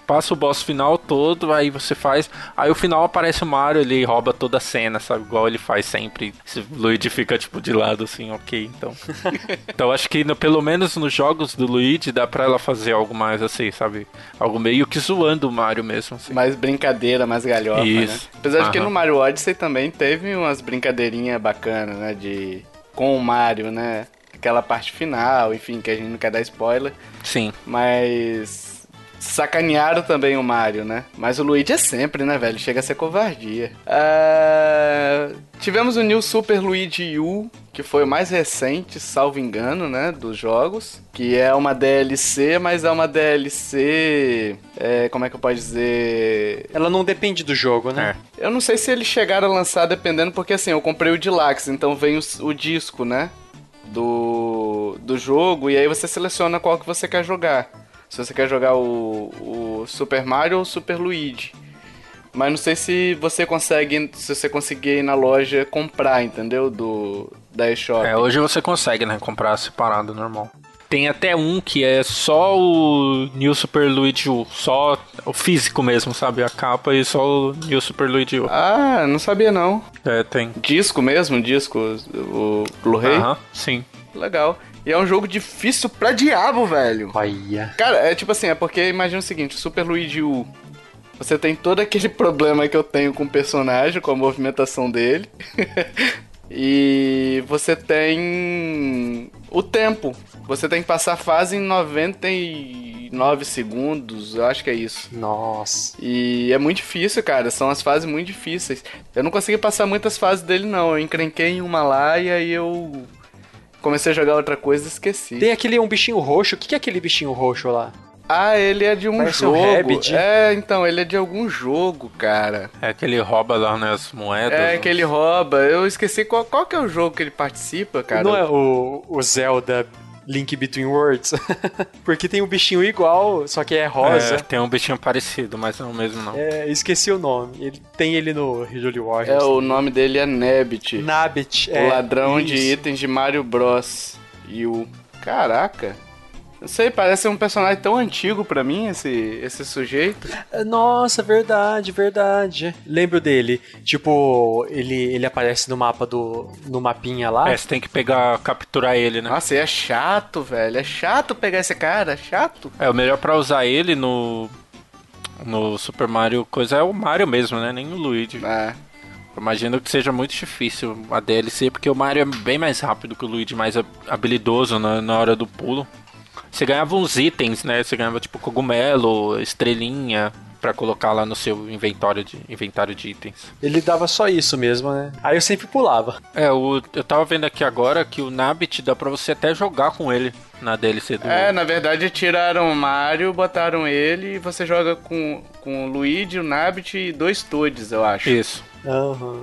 passa o boss final todo, aí você faz. Aí o final aparece o Mario, ele rouba toda a cena, sabe? Igual ele faz sempre. Esse Luigi fica tipo de lado assim, ok, então. *laughs* então acho que no- pelo menos nos jogos do Luigi dá pra ela fazer algo mais assim, sabe? Algo meio que zoando o Mario mesmo, assim. Mais brincadeira, mais galhofa, né? Isso. Apesar de que Aham. no Mario Odyssey também teve umas brincadeirinhas bacanas, né? De... Com o Mario, né? Aquela parte final, enfim, que a gente não quer dar spoiler. Sim. Mas... Sacanearam também o Mario, né? Mas o Luigi é sempre, né, velho? Chega a ser covardia. Ah, Tivemos o New Super Luigi U, que foi o mais recente, salvo engano, né? Dos jogos. Que é uma DLC, mas é uma DLC. é, como é que eu posso dizer? Ela não depende do jogo, né? É. Eu não sei se eles chegaram a lançar dependendo, porque assim, eu comprei o Deluxe, então vem o, o disco, né? Do, do jogo, e aí você seleciona qual que você quer jogar. Se você quer jogar o, o Super Mario ou o Super Luigi. Mas não sei se você consegue, se você conseguir ir na loja comprar, entendeu? Do da eShop. É, hoje você consegue, né? Comprar separado, normal. Tem até um que é só o New Super Luigi U, só o físico mesmo, sabe? A capa e só o New Super Luigi U. Ah, não sabia não. É, tem. Disco mesmo, disco, o Blu-ray. Aham, sim. Legal. E é um jogo difícil pra diabo, velho. Olha. Cara, é tipo assim, é porque imagina o seguinte, o Super Luigi U, você tem todo aquele *laughs* problema que eu tenho com o personagem, com a movimentação dele. *laughs* e você tem o tempo. Você tem que passar a fase em 99 segundos, eu acho que é isso. Nossa. E é muito difícil, cara. São as fases muito difíceis. Eu não consegui passar muitas fases dele, não. Eu encrenquei em uma lá e aí eu comecei a jogar outra coisa e esqueci. Tem aquele um bichinho roxo. O que que é aquele bichinho roxo lá? Ah, ele é de um Parece um jogo. Rabbit. é, então, ele é de algum jogo, cara. É que ele rouba lá, né, as moedas. É né? que ele rouba. Eu esqueci qual, qual que é o jogo que ele participa, cara. Não é o, o Zelda Link Between Worlds? *laughs* Porque tem um bichinho igual, só que é rosa. É, tem um bichinho parecido, mas não é o mesmo não. É, esqueci o nome. Ele tem ele no Hyrule É, Warriors. o nome dele é. Nabbit. o é, ladrão de isso. itens de Mario Bros. E o. Caraca. Não sei, parece um personagem tão antigo pra mim, esse, esse sujeito. Nossa, verdade, verdade. Lembro dele. Tipo, ele, ele aparece no mapa do. no mapinha lá. É, você tem que pegar, capturar ele, né? Nossa, e é chato, velho. É chato pegar esse cara, é chato. É, o melhor pra usar ele no. No Super Mario coisa é o Mario mesmo, né? Nem o Luigi. É. Imagino que seja muito difícil a DLC, porque o Mario é bem mais rápido que o Luigi, mais hab- habilidoso na, na hora do pulo. Você ganhava uns itens, né? Você ganhava tipo cogumelo, estrelinha, pra colocar lá no seu inventário de, inventário de itens. Ele dava só isso mesmo, né? Aí eu sempre pulava. É, o, eu tava vendo aqui agora que o Nabbit dá pra você até jogar com ele na DLC do. É, na verdade tiraram o Mario, botaram ele e você joga com, com o Luigi, o Nabbit e dois Toads, eu acho. Isso. Aham.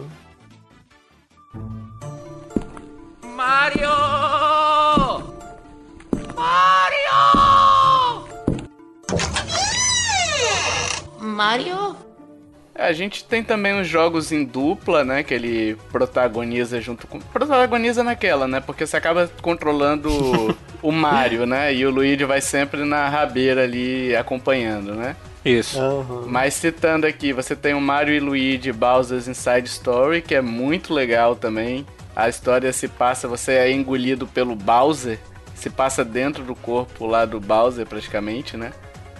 Mario! Mario! Mario? É, a gente tem também os jogos em dupla, né? Que ele protagoniza junto com. Protagoniza naquela, né? Porque você acaba controlando *laughs* o Mario, né? E o Luigi vai sempre na rabeira ali acompanhando, né? Isso. Aham. Mas citando aqui, você tem o Mario e Luigi Bowser's Inside Story, que é muito legal também. A história se passa, você é engolido pelo Bowser, se passa dentro do corpo lá do Bowser praticamente, né?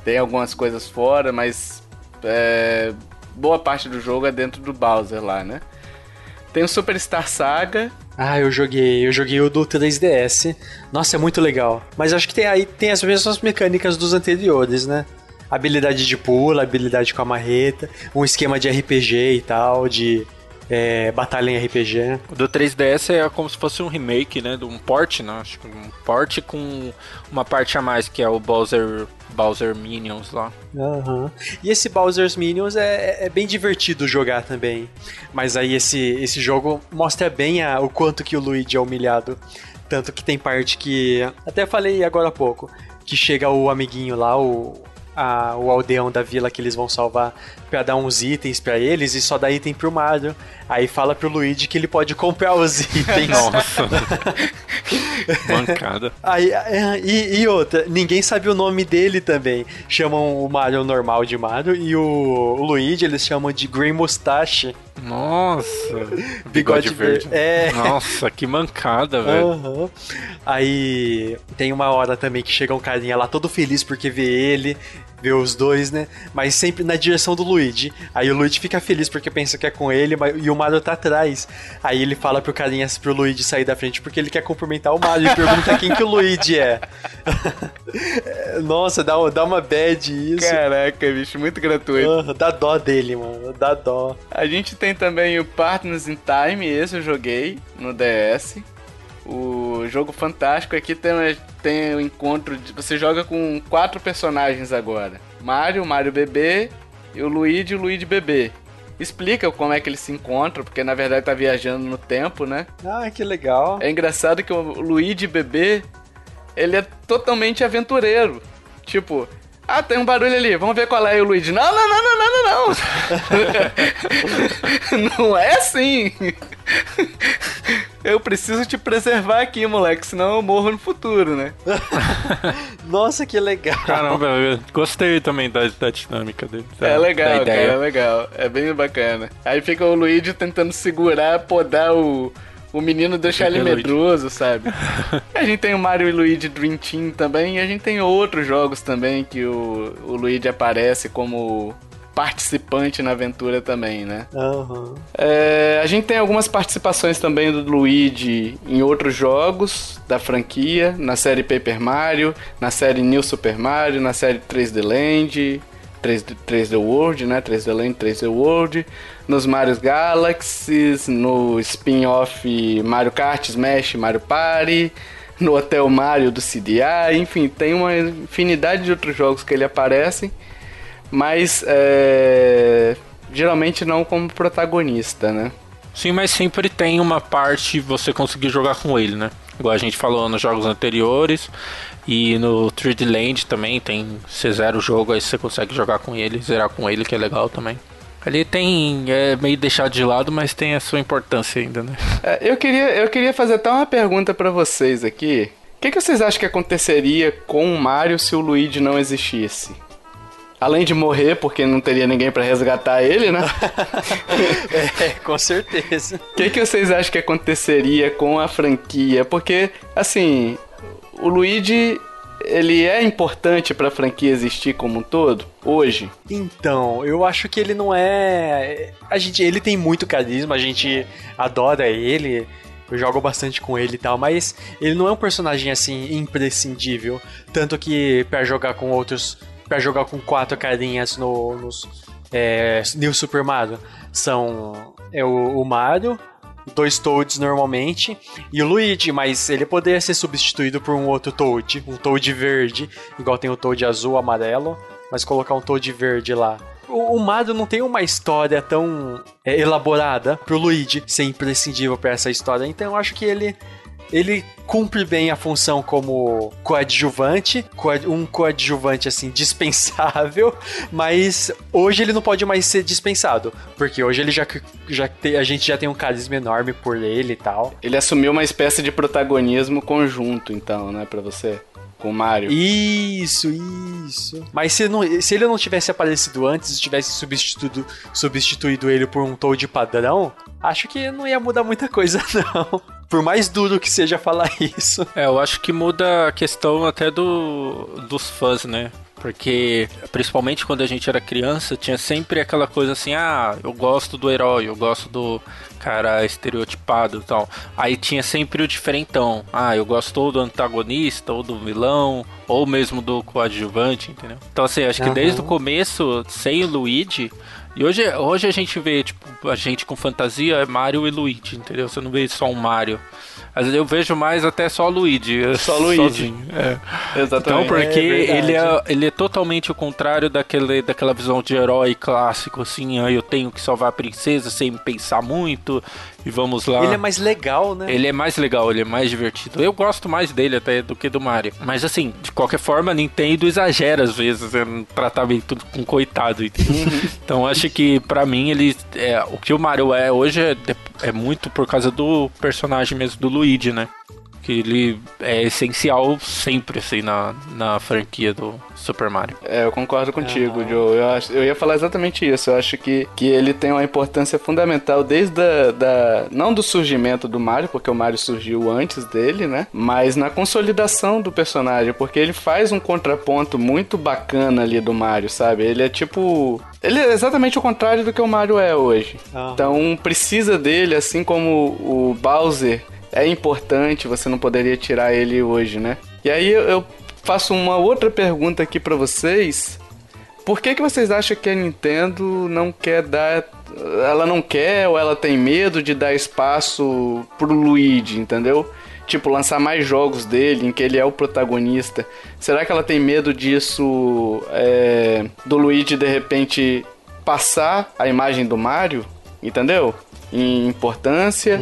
Tem algumas coisas fora, mas é, boa parte do jogo é dentro do Bowser lá, né? Tem o Superstar Saga, Ah, eu joguei, eu joguei o do 3DS. Nossa, é muito legal. Mas acho que tem aí tem as mesmas mecânicas dos anteriores, né? Habilidade de pula, habilidade com a marreta, um esquema de RPG e tal, de é, batalha em RPG. O do 3DS é como se fosse um remake, né? De um port, né? Acho que um port com uma parte a mais, que é o Bowser, Bowser Minions lá. Uhum. E esse Bowser's Minions é, é, bem divertido jogar também. Mas aí esse, esse jogo mostra bem a, o quanto que o Luigi é humilhado. Tanto que tem parte que. Até falei agora há pouco. Que chega o amiguinho lá, o, a, o aldeão da vila que eles vão salvar para dar uns itens para eles e só dá item pro Mario. Aí fala pro Luigi que ele pode comprar os *laughs* itens. Nossa. *laughs* Mancada. Aí, é, e, e, outra, ninguém sabe o nome dele também. Chamam o Mario normal de Mario e o, o Luigi eles chamam de Green Mustache. Nossa. *laughs* Bigode, Bigode verde. É. Nossa, que mancada, velho. Uhum. Aí tem uma hora também que chega um carinha lá todo feliz porque vê ele ver os dois, né? Mas sempre na direção do Luigi. Aí o Luigi fica feliz porque pensa que é com ele e o Mario tá atrás. Aí ele fala pro carinha pro Luigi sair da frente porque ele quer cumprimentar o Mario e pergunta quem que o Luigi é. *laughs* Nossa, dá, dá uma bad isso. Caraca, bicho, muito gratuito. Uh, dá dó dele, mano. Dá dó. A gente tem também o Partners in Time, esse eu joguei no DS. O jogo fantástico aqui tem, tem o encontro de. Você joga com quatro personagens agora: Mario, Mario bebê, e o Luigi e o Luigi bebê. Explica como é que eles se encontram, porque na verdade tá viajando no tempo, né? Ah, que legal. É engraçado que o Luigi bebê, ele é totalmente aventureiro. Tipo, ah, tem um barulho ali, vamos ver qual é e o Luigi. Não, não, não, não, não, não, não. *laughs* não é assim. Eu preciso te preservar aqui, moleque, senão eu morro no futuro, né? *laughs* Nossa, que legal. Caramba, eu gostei também da, da dinâmica dele. Da, é legal, cara, é legal. É bem bacana. Aí fica o Luigi tentando segurar, podar o o menino deixa ele medroso, sabe? *laughs* a gente tem o Mario e Luigi Dream Team também, e a gente tem outros jogos também que o, o Luigi aparece como participante na aventura também, né? Uhum. É, a gente tem algumas participações também do Luigi em outros jogos da franquia, na série Paper Mario, na série New Super Mario, na série 3D Land, 3D, 3D World, né? 3D Land, 3D World, nos Mario Galaxies, no spin-off Mario Kart, Smash, Mario Party, no Hotel Mario do CDI, enfim, tem uma infinidade de outros jogos que ele aparece, mas é, geralmente não como protagonista, né? Sim, mas sempre tem uma parte você conseguir jogar com ele, né? Igual a gente falou nos jogos anteriores. E no 3D Land também tem. Você zera o jogo, aí você consegue jogar com ele, zerar com ele, que é legal também. Ali tem. É meio deixado de lado, mas tem a sua importância ainda, né? É, eu, queria, eu queria fazer até uma pergunta para vocês aqui. O que, que vocês acham que aconteceria com o Mario se o Luigi não existisse? Além de morrer, porque não teria ninguém para resgatar ele, né? *laughs* é, com certeza. O que, que vocês acham que aconteceria com a franquia? Porque, assim, o Luigi ele é importante para a franquia existir como um todo hoje? Então, eu acho que ele não é. A gente, ele tem muito carisma, a gente adora ele. Eu jogo bastante com ele e tal, mas ele não é um personagem assim imprescindível, tanto que para jogar com outros, para jogar com quatro carinhas no, nos é, New Super Mario são é o, o Mario, dois Toads normalmente e o Luigi, mas ele poderia ser substituído por um outro Toad, um Toad verde, igual tem o Toad azul, amarelo, mas colocar um Toad verde lá. O, Mario não tem uma história tão é, elaborada pro Luigi ser imprescindível para essa história, então eu acho que ele ele cumpre bem a função como coadjuvante, um coadjuvante assim *laughs* dispensável, mas hoje ele não pode mais ser dispensado, porque hoje ele já, já te, a gente já tem um carisma enorme por ele e tal. Ele assumiu uma espécie de protagonismo conjunto, então, né, para você? com o Mario. Isso, isso. Mas se, não, se ele não tivesse aparecido antes, tivesse substituído, substituído ele por um Toad padrão, acho que não ia mudar muita coisa, *laughs* não. Por mais duro que seja falar isso. É, eu acho que muda a questão até do, dos fãs, né? Porque, principalmente quando a gente era criança, tinha sempre aquela coisa assim: ah, eu gosto do herói, eu gosto do cara estereotipado e tal. Aí tinha sempre o diferentão: ah, eu gosto ou do antagonista, ou do vilão, ou mesmo do coadjuvante, entendeu? Então, assim, acho que uhum. desde o começo, sem o Luigi, E hoje, hoje a gente vê, tipo, a gente com fantasia é Mario e Luigi, entendeu? Você não vê só um Mario. Às vezes eu vejo mais até só o Luigi. *laughs* Só o Luigi. Sozinho. É. Então, Exatamente. porque É verdade. ele, é, ele é totalmente o contrário daquele, daquela visão de herói clássico, assim, aí eu tenho que salvar a princesa sem pensar muito, e vamos lá. Ele é mais legal, né? Ele é mais legal, ele é mais divertido. Eu gosto mais dele até do que do Mario. Mas assim, de qualquer forma, a Nintendo exagera às vezes no tratamento com coitado, entendeu? *laughs* então acho que pra mim ele é, o que o Mario é hoje é, é muito por causa do personagem mesmo do Luigi, né? Que ele é essencial sempre assim na, na franquia do Super Mario. É, eu concordo contigo, Joe. Eu, acho- eu ia falar exatamente isso. Eu acho que, que ele tem uma importância fundamental desde a, da. Não do surgimento do Mario, porque o Mario surgiu antes dele, né? Mas na consolidação do personagem, porque ele faz um contraponto muito bacana ali do Mario, sabe? Ele é tipo. Ele é exatamente o contrário do que o Mario é hoje. Aham. Então precisa dele, assim como o Bowser é importante, você não poderia tirar ele hoje, né? E aí eu- faço uma outra pergunta aqui pra vocês. Por que, que vocês acham que a Nintendo não quer dar. Ela não quer ou ela tem medo de dar espaço pro Luigi, entendeu? Tipo, lançar mais jogos dele em que ele é o protagonista. Será que ela tem medo disso. é, do Luigi de repente passar a imagem do Mario? Entendeu? Em importância.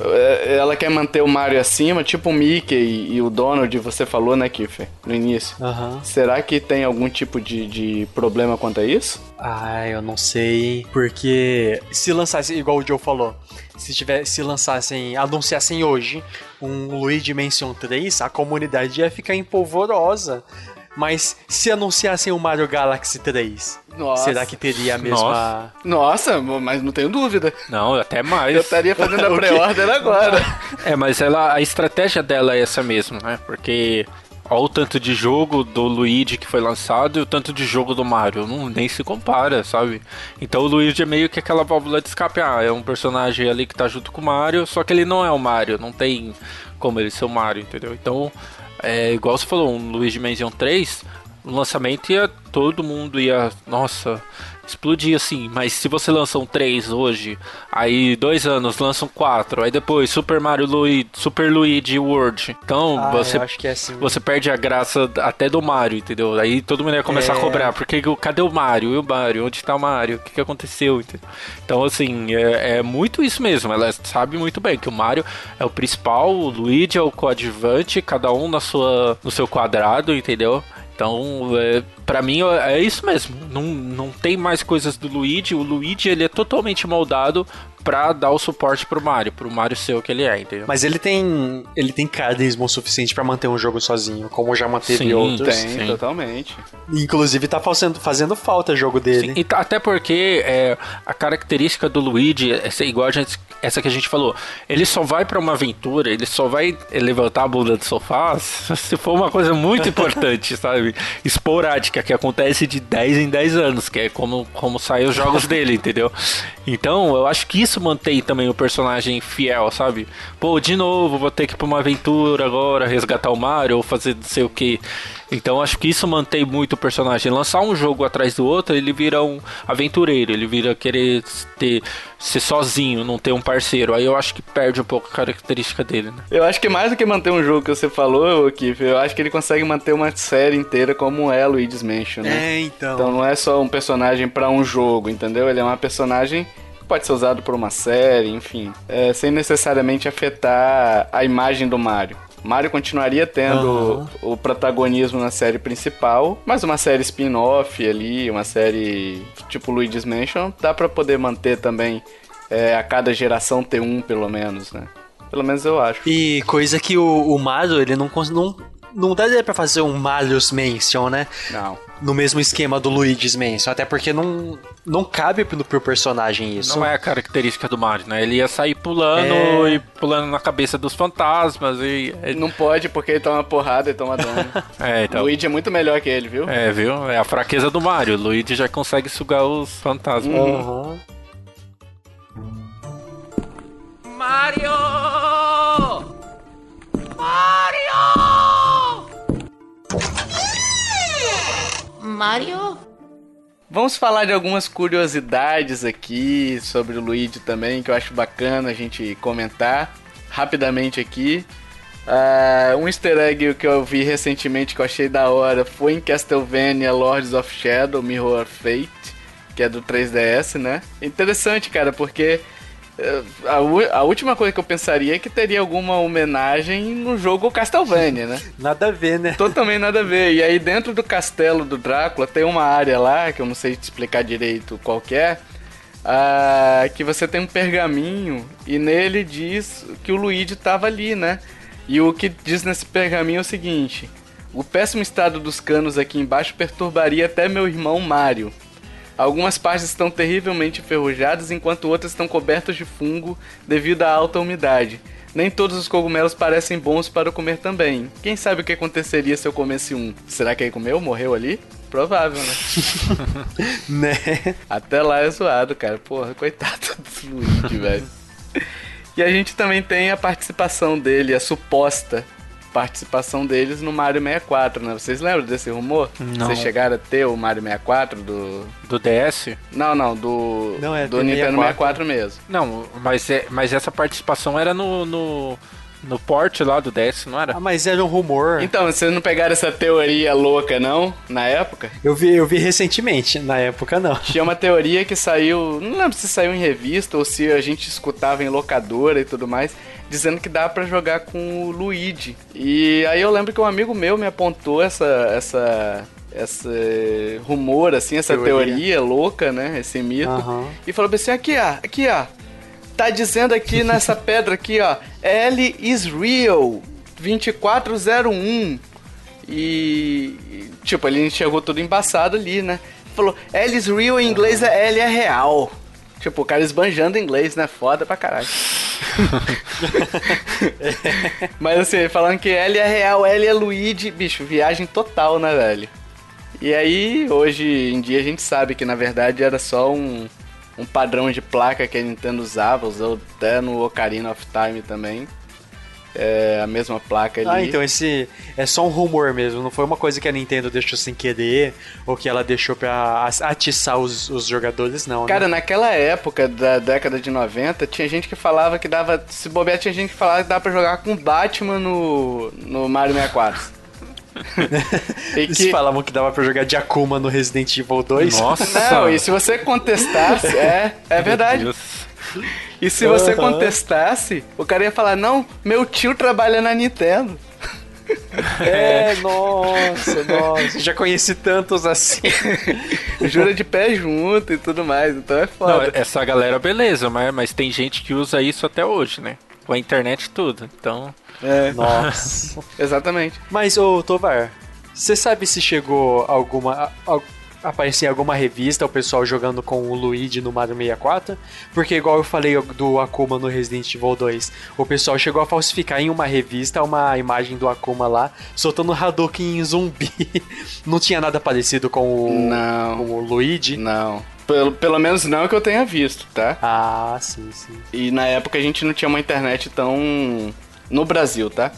É, Ela quer manter o Mario acima, tipo o Mickey e o Donald, você falou, né, Kiffer? No início. Será que tem algum tipo de, de problema quanto a isso? Ah, eu não sei. Porque se lançasse, igual o Joe falou, se tiver, se lançassem, anunciassem hoje um Luigi Mansion 3, a comunidade ia ficar empolvorosa. Mas se anunciassem o Mario Galaxy 3, Nossa. será que teria a mesma. Nossa, mas não tenho dúvida. Não, até mais. Eu estaria fazendo a *laughs* pré-order agora. *laughs* É, mas ela, a estratégia dela é essa mesmo, né? Porque olha o tanto de jogo do Luigi que foi lançado e o tanto de jogo do Mario. Não, nem se compara, sabe? Então o Luigi é meio que aquela válvula de escape. Ah, é um personagem ali que tá junto com o Mario, só que ele não é o Mario. Não tem como ele ser o Mario, entendeu? Então, é igual você falou, um Luigi Mansion 3, no lançamento ia todo mundo ia. Nossa. Explodir assim, mas se você lança um 3 hoje, aí dois anos lança um 4, aí depois Super Mario Luigi, Super Luigi World. Então Ah, você é assim. você perde a graça até do Mario, entendeu? Aí todo mundo ia começar É. a cobrar. Porque cadê o Mario? E o Mario? Onde tá o Mario? O que, que aconteceu? entendeu? Então, assim, é, é muito isso mesmo. Ela sabe muito bem que o Mario é o principal, o Luigi é o coadjuvante, cada um na sua, no seu quadrado, entendeu? Então, é, para mim é isso mesmo. Não, não tem mais coisas do Luigi. O Luigi ele é totalmente moldado pra dar o suporte pro Mario, pro Mario ser o que ele é, entendeu? Mas ele tem. Ele tem carisma o suficiente pra manter um jogo sozinho, como já manteve Sim, outros. Tem, Sim. totalmente. Inclusive tá fazendo, fazendo falta o jogo dele. Sim, e tá- até porque é, a característica do Luigi, essa, igual a gente, essa que a gente falou, ele só vai pra uma aventura, ele só vai levantar a bunda do sofá *laughs* se for uma coisa muito importante, *laughs* sabe? Esporádica, que acontece de 10 em 10 anos, que é como, como saem os jogos dele, entendeu? Então, eu acho que isso mantém também o personagem fiel, sabe? Pô, de novo, vou ter que ir pra uma aventura agora, resgatar o Mario, ou fazer não sei o que. Então acho que isso mantém muito o personagem. Lançar um jogo atrás do outro, ele vira um aventureiro, ele vira querer ter, ser sozinho, não ter um parceiro. Aí eu acho que perde um pouco a característica dele, né? Eu acho que mais do que manter um jogo que você falou, Kiffer, eu acho que ele consegue manter uma série inteira como é Luigi's Mansion, né? É, então. Então não é só um personagem pra um jogo, entendeu? Ele é uma personagem pode ser usado por uma série, enfim, é, sem necessariamente afetar a imagem do Mario. Mario continuaria tendo o protagonismo na série principal, mas uma série spin-off ali, uma série tipo Luigi's Mansion, dá pra poder manter também é, a cada geração ter um, pelo menos, né? Pelo menos eu acho. E coisa que o, o Mario, ele não, não, não daria pra fazer um Mario's Mansion, né? Não. No mesmo esquema do Luigi's Mansion. Até porque não, não cabe pro, pro personagem isso. Não é a característica do Mario, né? Ele ia sair pulando É. e pulando na cabeça dos fantasmas e. Não pode porque ele toma porrada e toma dano. *laughs* É, O então. Luigi é muito melhor que ele, viu? É, viu? É a fraqueza do Mario. O Luigi já consegue sugar os fantasmas. Uhum. Mario! Mario? Vamos falar de algumas curiosidades aqui sobre o Luigi também, que eu acho bacana a gente comentar rapidamente aqui. Uh, um easter egg que eu vi recentemente que eu achei da hora foi em Castlevania Lords of Shadow Mirror Fate, que é do 3DS, né? Interessante, cara, porque a, a, última coisa que eu pensaria é que teria alguma homenagem no jogo Castlevania, né? *laughs* Nada a ver, né? Totalmente nada a ver. E aí dentro do castelo do Drácula tem uma área lá, que eu não sei te explicar direito qual é, uh, que você tem um pergaminho e nele diz que o Luigi estava ali, né? E o que diz nesse pergaminho é o seguinte: O péssimo estado dos canos aqui embaixo perturbaria até meu irmão Mario. Algumas partes estão terrivelmente enferrujadas, enquanto outras estão cobertas de fungo devido à alta umidade. Nem todos os cogumelos parecem bons para comer também. Quem sabe o que aconteceria se eu comesse um? Será que ele comeu? Morreu ali? Provável, né? *laughs* né? Até lá é zoado, cara. Porra, coitado *laughs* do Luigi, velho. E a gente também tem a participação dele, a suposta participação deles no Mario 64, né? Vocês lembram desse rumor? Não. Vocês chegaram a ter o Mario 64 do. Do DS? Não, não, do. Não, é do Nintendo 64. 64 mesmo. Não, mas, é, mas essa participação era no, no no port lá do DS, não era? Ah, mas era um rumor. Então, vocês não pegaram essa teoria louca, não? Na época? Eu vi, eu vi recentemente, na época não. *laughs* Tinha uma teoria que saiu, não lembro se saiu em revista ou se a gente escutava em locadora e tudo mais, dizendo que dá para jogar com o Luigi. E aí eu lembro que um amigo meu me apontou essa essa esse rumor, assim, essa teoria, teoria louca, né? Esse mito. Uhum. E falou assim: aqui, ó, aqui, ó tá dizendo aqui *laughs* nessa pedra aqui, ó, L is real 2401. E, tipo, ele enxergou tudo embaçado ali, né? Falou, L is real em inglês é L é real. Tipo, o cara esbanjando inglês, né? Foda pra caralho. *laughs* Mas assim, falando que L é real, L é Luigi, bicho, viagem total, né, velho? E aí, hoje em dia a gente sabe que na verdade era só um, um padrão de placa que a Nintendo usava, usou até no Ocarina of Time também. É a mesma placa ali. Ah, então esse é só um rumor mesmo, não foi uma coisa que a Nintendo deixou sem querer ou que ela deixou pra atiçar os, os jogadores, não. Né? Cara, né? naquela época da década de 90, tinha gente que falava que dava. Se bobear, tinha gente que falava que dava pra jogar com Batman no, no Mario 64. Eles que... falavam que dava pra jogar de Akuma no Resident Evil 2. Nossa! Não, e se você contestasse, é, é verdade. E se você uhum. contestasse, o cara ia falar: Não, meu tio trabalha na Nintendo. É, nossa, nossa. Já conheci tantos assim. *laughs* Jura de pé junto e tudo mais, então é foda. Não, essa galera, beleza, mas, mas tem gente que usa isso até hoje, né? Com a internet tudo, então. É. Nossa. *laughs* Exatamente. Mas, ô, Tovar, você sabe se chegou alguma. A, aparecer em alguma revista o pessoal jogando com o Luigi no Mario 64? Porque, igual eu falei do Akuma no Resident Evil 2, o pessoal chegou a falsificar em uma revista uma imagem do Akuma lá, soltando Hadouken zumbi. *laughs* Não tinha nada parecido com o, Não. com o Luigi? Não. Pelo, pelo menos não que eu tenha visto, tá? Ah, sim, sim. E na época a gente não tinha uma internet tão no Brasil, tá?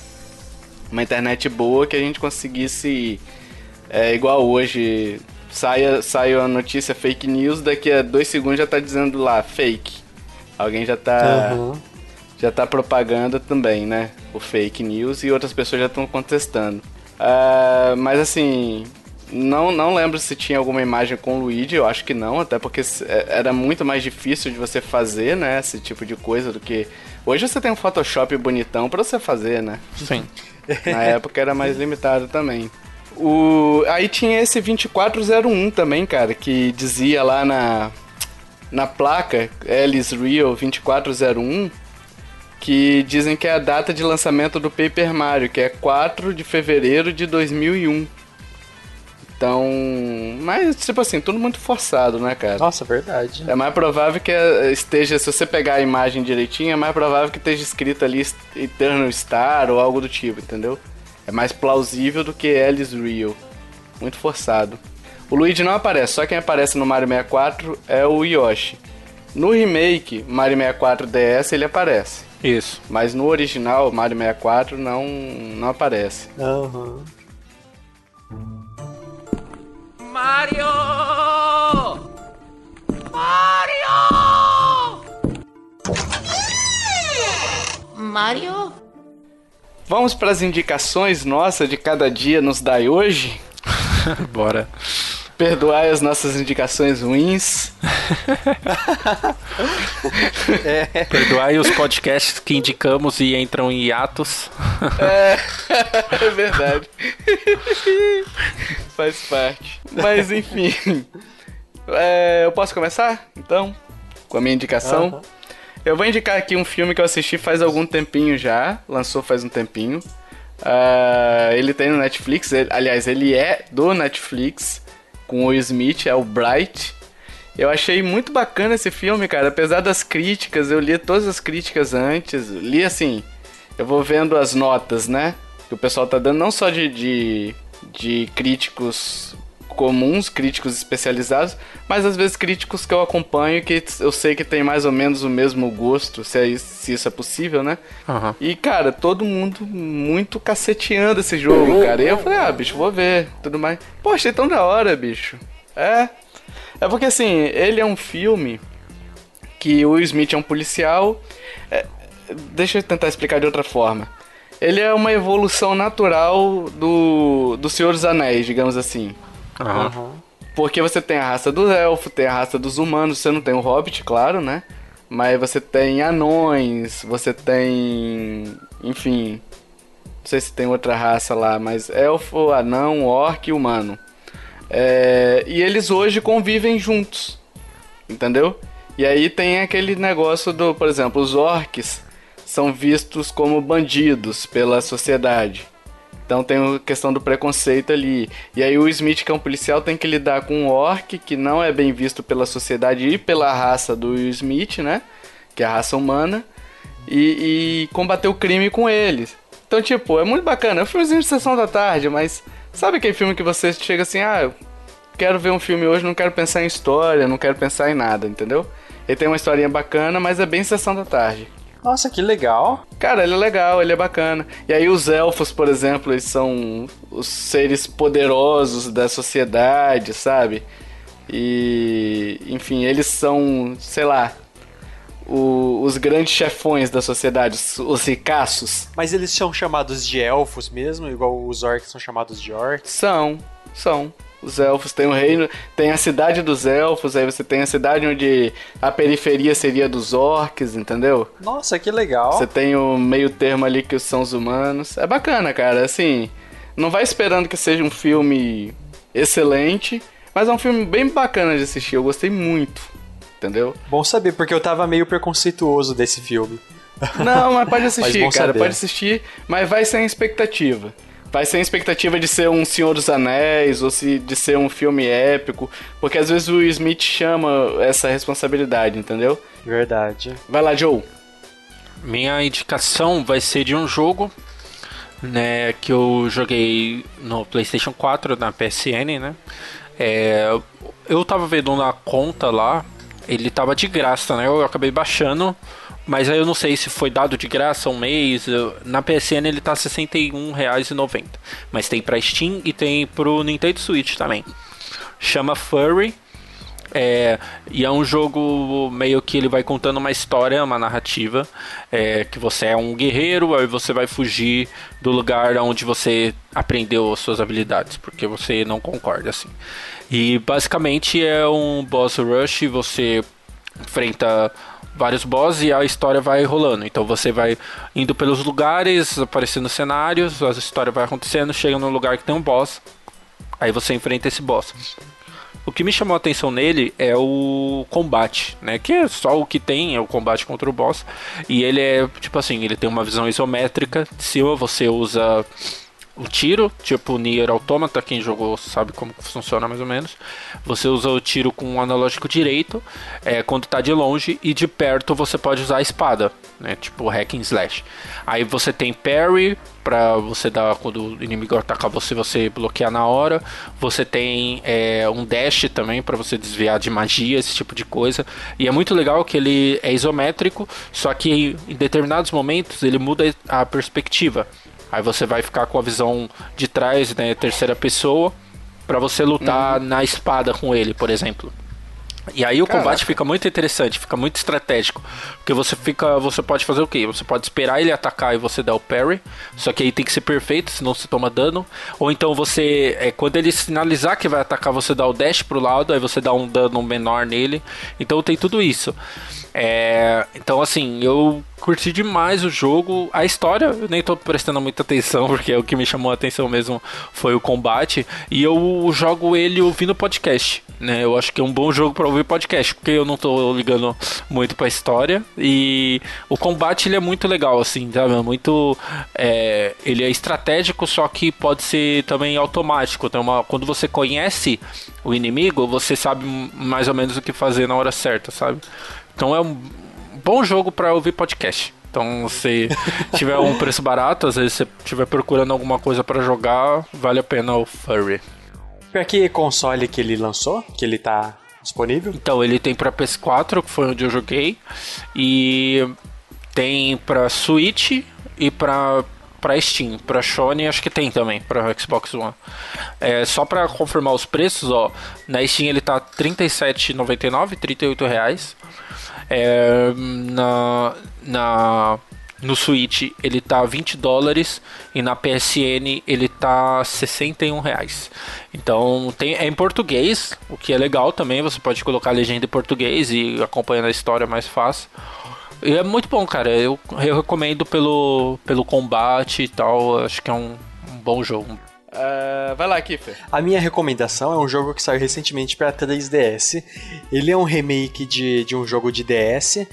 Uma internet boa que a gente conseguisse, é, igual hoje, saia, saia a notícia fake news, daqui a dois segundos já tá dizendo lá, fake. Alguém já tá. Uhum. Já tá propagando também, né? O fake news e outras pessoas já estão contestando. Uh, mas assim, não, não lembro se tinha alguma imagem com o Luigi, eu acho que não, até porque é, era muito mais difícil de você fazer, né? Esse tipo de coisa do que Hoje você tem um Photoshop bonitão para você fazer, né? Sim. Na época era mais limitado também. O... Aí tinha esse 2401 também, cara, que dizia lá na, na placa Alice Real 2401 que dizem que é a data de lançamento do Paper Mario, que é 4 de fevereiro de 2001. Então, mas tipo assim, tudo muito forçado, né, cara? Nossa, verdade. É mais provável que esteja, se você pegar a imagem direitinho, é mais provável que esteja escrito ali Eternal Star ou algo do tipo, entendeu? É mais plausível do que Alice Real. Muito forçado. O Luigi não aparece, só quem aparece no Mario 64 é o Yoshi. No remake Mario 64 DS ele aparece. Isso. Mas no original Mario 64 não, não aparece. Aham. Uhum. Mario! Mario! Mario? Vamos para as indicações nossa de cada dia nos dai hoje? *laughs* Bora. Perdoai as nossas indicações ruins. Perdoai os podcasts que indicamos e entram em hiatos. É, *laughs* é verdade. Faz parte. Mas enfim. É, eu posso começar, então? Com a minha indicação? Aham. Eu vou indicar aqui um filme que eu assisti faz algum tempinho já. Lançou faz um tempinho. Ah, ele tem no Netflix. ele- aliás, ele é do Netflix. Com o Smith, é o Bright. Eu achei muito bacana esse filme, cara. Apesar das críticas, eu li todas as críticas antes. Li assim. Eu vou vendo as notas, né? Que o pessoal tá dando, não só de, de, de críticos comuns, críticos especializados, mas às vezes críticos que eu acompanho que eu sei que tem mais ou menos o mesmo gosto, se, é isso, se isso é possível, né? Aham. E, cara, todo mundo muito caceteando esse jogo, cara. E eu falei, ah, bicho, vou ver, tudo mais. Pô, achei tão da hora, bicho. É. É porque, assim, ele é um filme que o Will Smith é um policial. É, deixa eu tentar explicar de outra forma. Ele é uma evolução natural do, do Senhor dos Anéis, digamos assim. Aham. Porque você tem a raça dos elfos, tem a raça dos humanos, você não tem o hobbit, claro, né? Mas você tem anões, você tem. Enfim. Não sei se tem outra raça lá, mas elfo, anão, orc e humano. É, e eles hoje convivem juntos. Entendeu? E aí tem aquele negócio do, por exemplo, os orcs são vistos como bandidos pela sociedade. Então tem a questão do preconceito ali. E aí o Smith, que é um policial, tem que lidar com um orc que não é bem visto pela sociedade e pela raça do Will Smith, né? Que é a raça humana. E, e combater o crime com eles. Então, tipo, é muito bacana. É um filmezinho de sessão da tarde, mas sabe aquele filme que você chega assim, ah, eu quero ver um filme hoje, não quero pensar em história, não quero pensar em nada, entendeu? Ele tem uma historinha bacana, mas é bem sessão da tarde. Nossa, que legal. Cara, ele é legal, ele é bacana. E aí os elfos, por exemplo, eles são os seres poderosos da sociedade, sabe? E, enfim, eles são, sei lá, o- os grandes chefões da sociedade, os, os ricaços. Mas eles são chamados de elfos mesmo, igual os orcs são chamados de orcs. São, são. Os elfos têm o reino, tem a cidade dos elfos, aí você tem a cidade onde a periferia seria dos orcs, entendeu? Nossa, que legal. Você tem o meio termo ali que são os humanos. É bacana, cara. Assim, não vai esperando que seja um filme excelente, mas é um filme bem bacana de assistir. Eu gostei muito, entendeu? Bom saber, porque eu tava meio preconceituoso desse filme. Não, mas pode *laughs* assistir, bom cara. saber. Pode assistir, mas vai sem expectativa. Vai sem expectativa de ser um Senhor dos Anéis ou se, de ser um filme épico, porque às vezes o Smith chama essa responsabilidade, entendeu? Verdade. Vai lá, Joe. Minha indicação vai ser de um jogo, né, que eu joguei no PlayStation 4 na PSN, né? É, eu tava vendo na conta lá, ele tava de graça, né? Eu acabei baixando, mas aí eu não sei se foi dado de graça um mês. Na PSN ele tá R$ 61,90, mas tem pra Steam e tem pro Nintendo Switch também. Chama Furry. É, e é um jogo meio que ele vai contando uma história, uma narrativa. é, que você é um guerreiro, aí você vai fugir do lugar onde você aprendeu as suas habilidades, porque você não concorda assim. E basicamente é um boss rush, você enfrenta vários bosses e a história vai rolando. Então você vai indo pelos lugares, aparecendo cenários, a história vai acontecendo, chega num lugar que tem um boss, aí você enfrenta esse boss. O que me chamou a atenção nele é o combate, né? Que é só o que tem, é o combate contra o boss. E ele é, tipo assim, ele tem uma visão isométrica. Cima você usa o tiro, tipo Nier Automata, quem jogou sabe como funciona mais ou menos. Você usa o tiro com o analógico direito, é, quando tá de longe, e de perto você pode usar a espada, né? Tipo hack and slash. Aí você tem parry, pra você dar quando o inimigo atacar você, você bloquear na hora. Você tem é, um dash também para você desviar de magia, esse tipo de coisa. E é muito legal que ele é isométrico, só que em determinados momentos ele muda a perspectiva. Aí você vai ficar com a visão de trás, né, terceira pessoa, para você lutar na espada com ele, por exemplo. E aí o Caraca. combate fica muito interessante, fica muito estratégico. Porque você fica. Você pode fazer o quê? Você pode esperar ele atacar e você dar o parry. Só que aí tem que ser perfeito, senão você toma dano. Ou então você. É, quando ele sinalizar que vai atacar, você dá o dash pro lado, aí você dá um dano menor nele. Então tem tudo isso. É, então assim, eu curti demais o jogo. A história, eu nem tô prestando muita atenção, *laughs* porque o que me chamou a atenção mesmo foi o combate. E eu jogo ele ouvindo podcast. Né? Eu acho que é um bom jogo para ouvir podcast, porque eu não tô ligando muito pra história. E o combate ele é muito legal, assim, sabe? É Muito. é, ele é estratégico, só que pode ser também automático. Tem uma, quando você conhece o inimigo, você sabe mais ou menos o que fazer na hora certa, sabe? Então é um bom jogo para ouvir podcast. Então, se tiver um preço *laughs* barato, às vezes você estiver procurando alguma coisa para jogar, vale a pena o Furry. Pra que console que ele lançou? Que ele tá disponível? Então, ele tem para PS4, que foi onde eu joguei, e tem para Switch e para para Steam, para Sony acho que tem também para Xbox One. É, só para confirmar os preços, ó, na Steam ele tá R$ 37,99, 38 reais. É, na, na, no Switch ele tá 20 dólares e na PSN ele tá 61 reais. Então tem, é em português, o que é legal também. Você pode colocar a legenda em português e acompanhando a história mais fácil. E é muito bom, cara. Eu, eu recomendo pelo, pelo combate e tal. Acho que é um, um bom jogo. Ah, vai lá, Kiffer. A minha recomendação é um jogo que saiu recentemente para 3DS. Ele é um remake de, de um jogo de DS.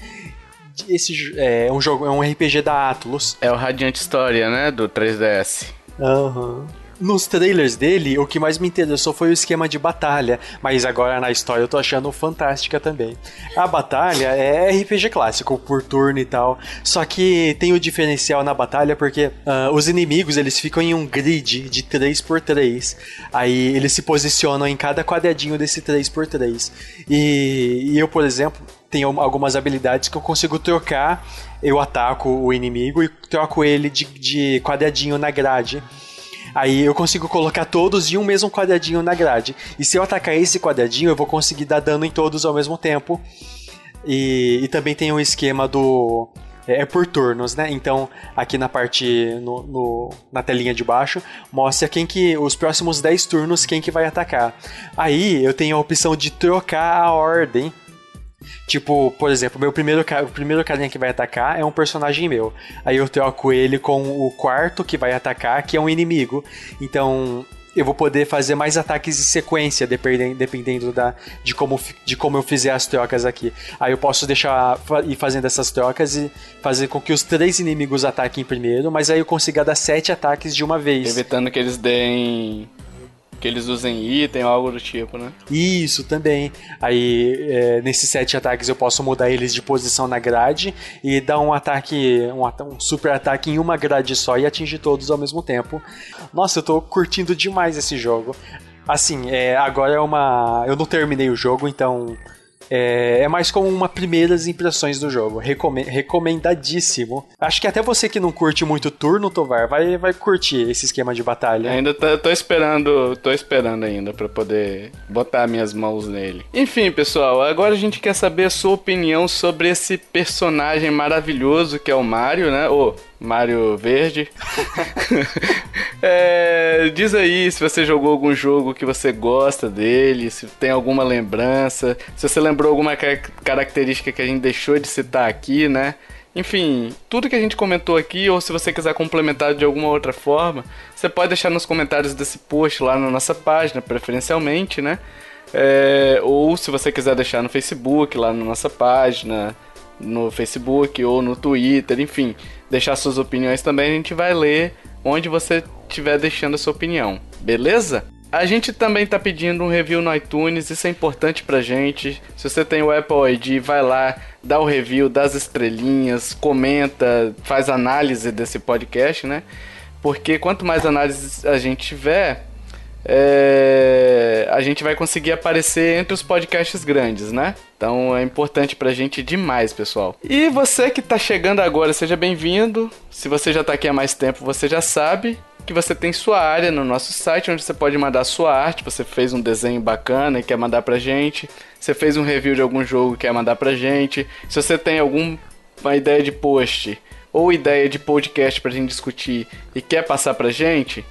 Esse jo- é um jogo, é um RPG da Atlus. É o Radiant História, né? Do 3DS. Aham. Nos trailers dele, o que mais me interessou foi o esquema de batalha, mas agora na história eu tô achando fantástica também. A batalha é RPG clássico, por turno e tal, só que tem o diferencial na batalha porque ah, os inimigos eles ficam em um grid de 3x3, aí eles se posicionam em cada quadradinho desse 3x3. E, e eu, por exemplo, tenho algumas habilidades que eu consigo trocar, eu ataco o inimigo e troco ele de, de quadradinho na grade. Aí eu consigo colocar todos em um mesmo quadradinho na grade. E se eu atacar esse quadradinho, eu vou conseguir dar dano em todos ao mesmo tempo. E, e também tem o esquema do. É, é por turnos, né? Então, aqui na parte. No, no- na telinha de baixo, mostra quem que. Os próximos 10 turnos, quem que vai atacar. Aí eu tenho a opção de trocar a ordem. Tipo, por exemplo, meu primeiro, o primeiro carinha que vai atacar é um personagem meu. Aí eu troco ele com o quarto que vai atacar, que é um inimigo. Então eu vou poder fazer mais ataques em sequência, dependendo, dependendo da, de, como, de como eu fizer as trocas aqui. Aí eu posso deixar ir fazendo essas trocas e fazer com que os três inimigos ataquem primeiro, mas aí eu consiga dar sete ataques de uma vez. Evitando que eles deem. Que eles usem item ou algo do tipo, né? Isso também. Aí, é, nesses sete ataques, eu posso mudar eles de posição na grade e dar um ataque, um, um super ataque em uma grade só e atingir todos ao mesmo tempo. Nossa, eu tô curtindo demais esse jogo. Assim, é, agora é uma. Eu não terminei o jogo, então. É, é mais como uma primeiras impressões do jogo. Recome- recomendadíssimo. Acho que até você que não curte muito turno, Tovar, vai, vai curtir esse esquema de batalha. Ainda tô, esperando, tô esperando ainda pra poder botar minhas mãos nele. Enfim, pessoal, agora a gente quer saber a sua opinião sobre esse personagem maravilhoso que é o Mario, né? Mario Verde. *laughs* É, diz aí se você jogou algum jogo que você gosta dele, se tem alguma lembrança, se você lembrou alguma car- característica que a gente deixou de citar aqui, né? Enfim, tudo que a gente comentou aqui, ou se você quiser complementar de alguma outra forma, você pode deixar nos comentários desse post lá na nossa página, preferencialmente, né? É, ou se você quiser deixar no Facebook, lá na nossa página, no Facebook ou no Twitter, enfim, deixar suas opiniões também, a gente vai ler onde você estiver deixando a sua opinião, beleza? A gente também tá pedindo um review no iTunes, isso é importante pra gente. Se você tem o Apple ID, vai lá, dá o review, dá as estrelinhas, comenta, faz análise desse podcast, né? Porque quanto mais análise a gente tiver, é, a gente vai conseguir aparecer entre os podcasts grandes, né? Então é importante pra gente demais, pessoal. E você que tá chegando agora, seja bem-vindo. Se você já tá aqui há mais tempo, você já sabe que você tem sua área no nosso site, onde você pode mandar sua arte. Você fez um desenho bacana e quer mandar pra gente. Você fez um review de algum jogo e quer mandar pra gente. Se você tem alguma ideia de post ou ideia de podcast pra gente discutir e quer passar pra gente,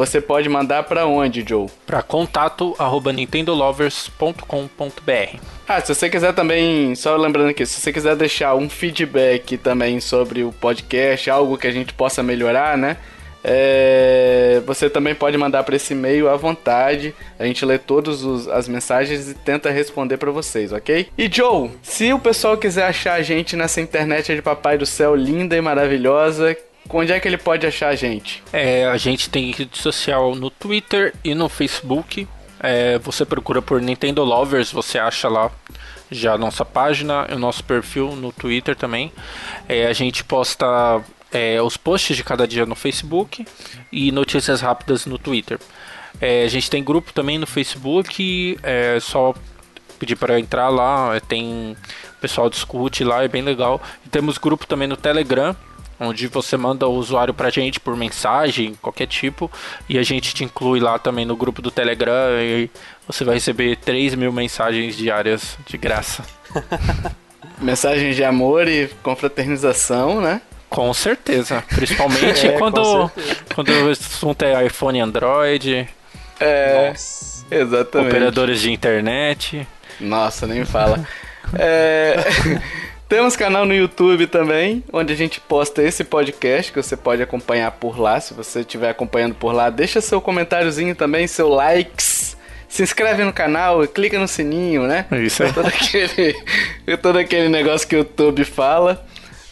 você pode mandar pra onde, Joe? Para contato arroba nintendolovers.com.br. Ah, se você quiser também, só lembrando aqui, se você quiser deixar um feedback também sobre o podcast, algo que a gente possa melhorar, né? É, você também pode mandar para esse e-mail à vontade. A gente lê todas as mensagens e tenta responder para vocês, ok? E Joe, se o pessoal quiser achar a gente nessa internet de Papai do Céu linda e maravilhosa, onde é que ele pode achar a gente? É, a gente tem rede social no Twitter e no Facebook. É, você procura por Nintendo Lovers, você acha lá já a nossa página, o nosso perfil no Twitter também. É, a gente posta é, os posts de cada dia no Facebook e notícias rápidas no Twitter. É, a gente tem grupo também no Facebook, é só pedir para entrar lá, é, tem o pessoal discute lá, é bem legal. E temos grupo também no Telegram, onde você manda o usuário pra gente por mensagem, qualquer tipo, e a gente te inclui lá também no grupo do Telegram e você vai receber 3 mil mensagens diárias de graça. *laughs* Mensagens de amor e confraternização, né? Com certeza, principalmente *laughs* é, quando, certeza. quando o assunto é iPhone e Android. É, Nossa. exatamente. Operadores de internet. Nossa, nem fala. é... *laughs* Temos canal no YouTube também, onde a gente posta esse podcast que você pode acompanhar por lá. Se você estiver acompanhando por lá, deixa seu comentáriozinho também, seu likes. Se inscreve no canal, clica no sininho, né? Isso é todo *laughs* aquele, todo aquele negócio que o YouTube fala.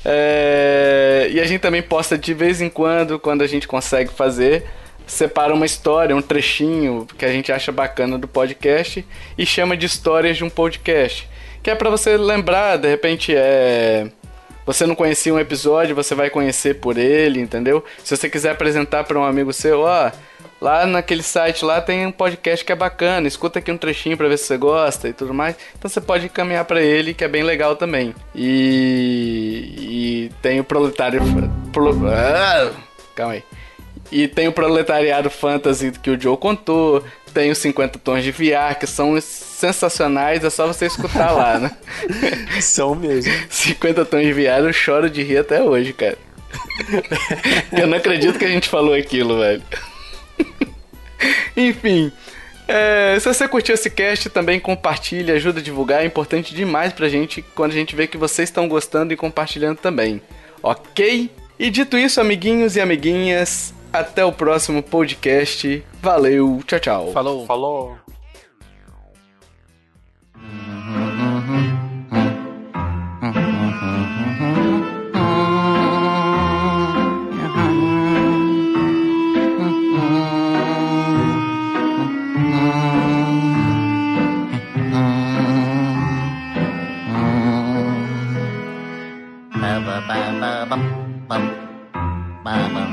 É... E a gente também posta de vez em quando, quando a gente consegue fazer, separa uma história, um trechinho que a gente acha bacana do podcast e chama de histórias de um podcast que é para você lembrar, de repente é você não conhecia um episódio, você vai conhecer por ele, entendeu? Se você quiser apresentar para um amigo seu, ó, lá naquele site lá tem um podcast que é bacana, escuta aqui um trechinho para ver se você gosta e tudo mais. Então você pode encaminhar para ele, que é bem legal também. E, e tem o proletário pro, ah, calma aí. E tem o Proletariado Fantasy que o Joe contou. Tem os 50 Tons de VR, que são sensacionais, é só você escutar lá, né? *laughs* São mesmo. 50 Tons de VR, eu choro de rir até hoje, cara. eu não acredito que a gente falou aquilo, velho. Enfim. É, se você curtiu esse cast, também compartilha, ajuda a divulgar. É importante demais pra gente quando a gente vê que vocês estão gostando e compartilhando também. Ok? E dito isso, amiguinhos e amiguinhas, até o próximo podcast. Valeu, tchau, tchau. Falou. Falou.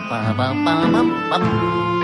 Ba, ba, ba, ba ba.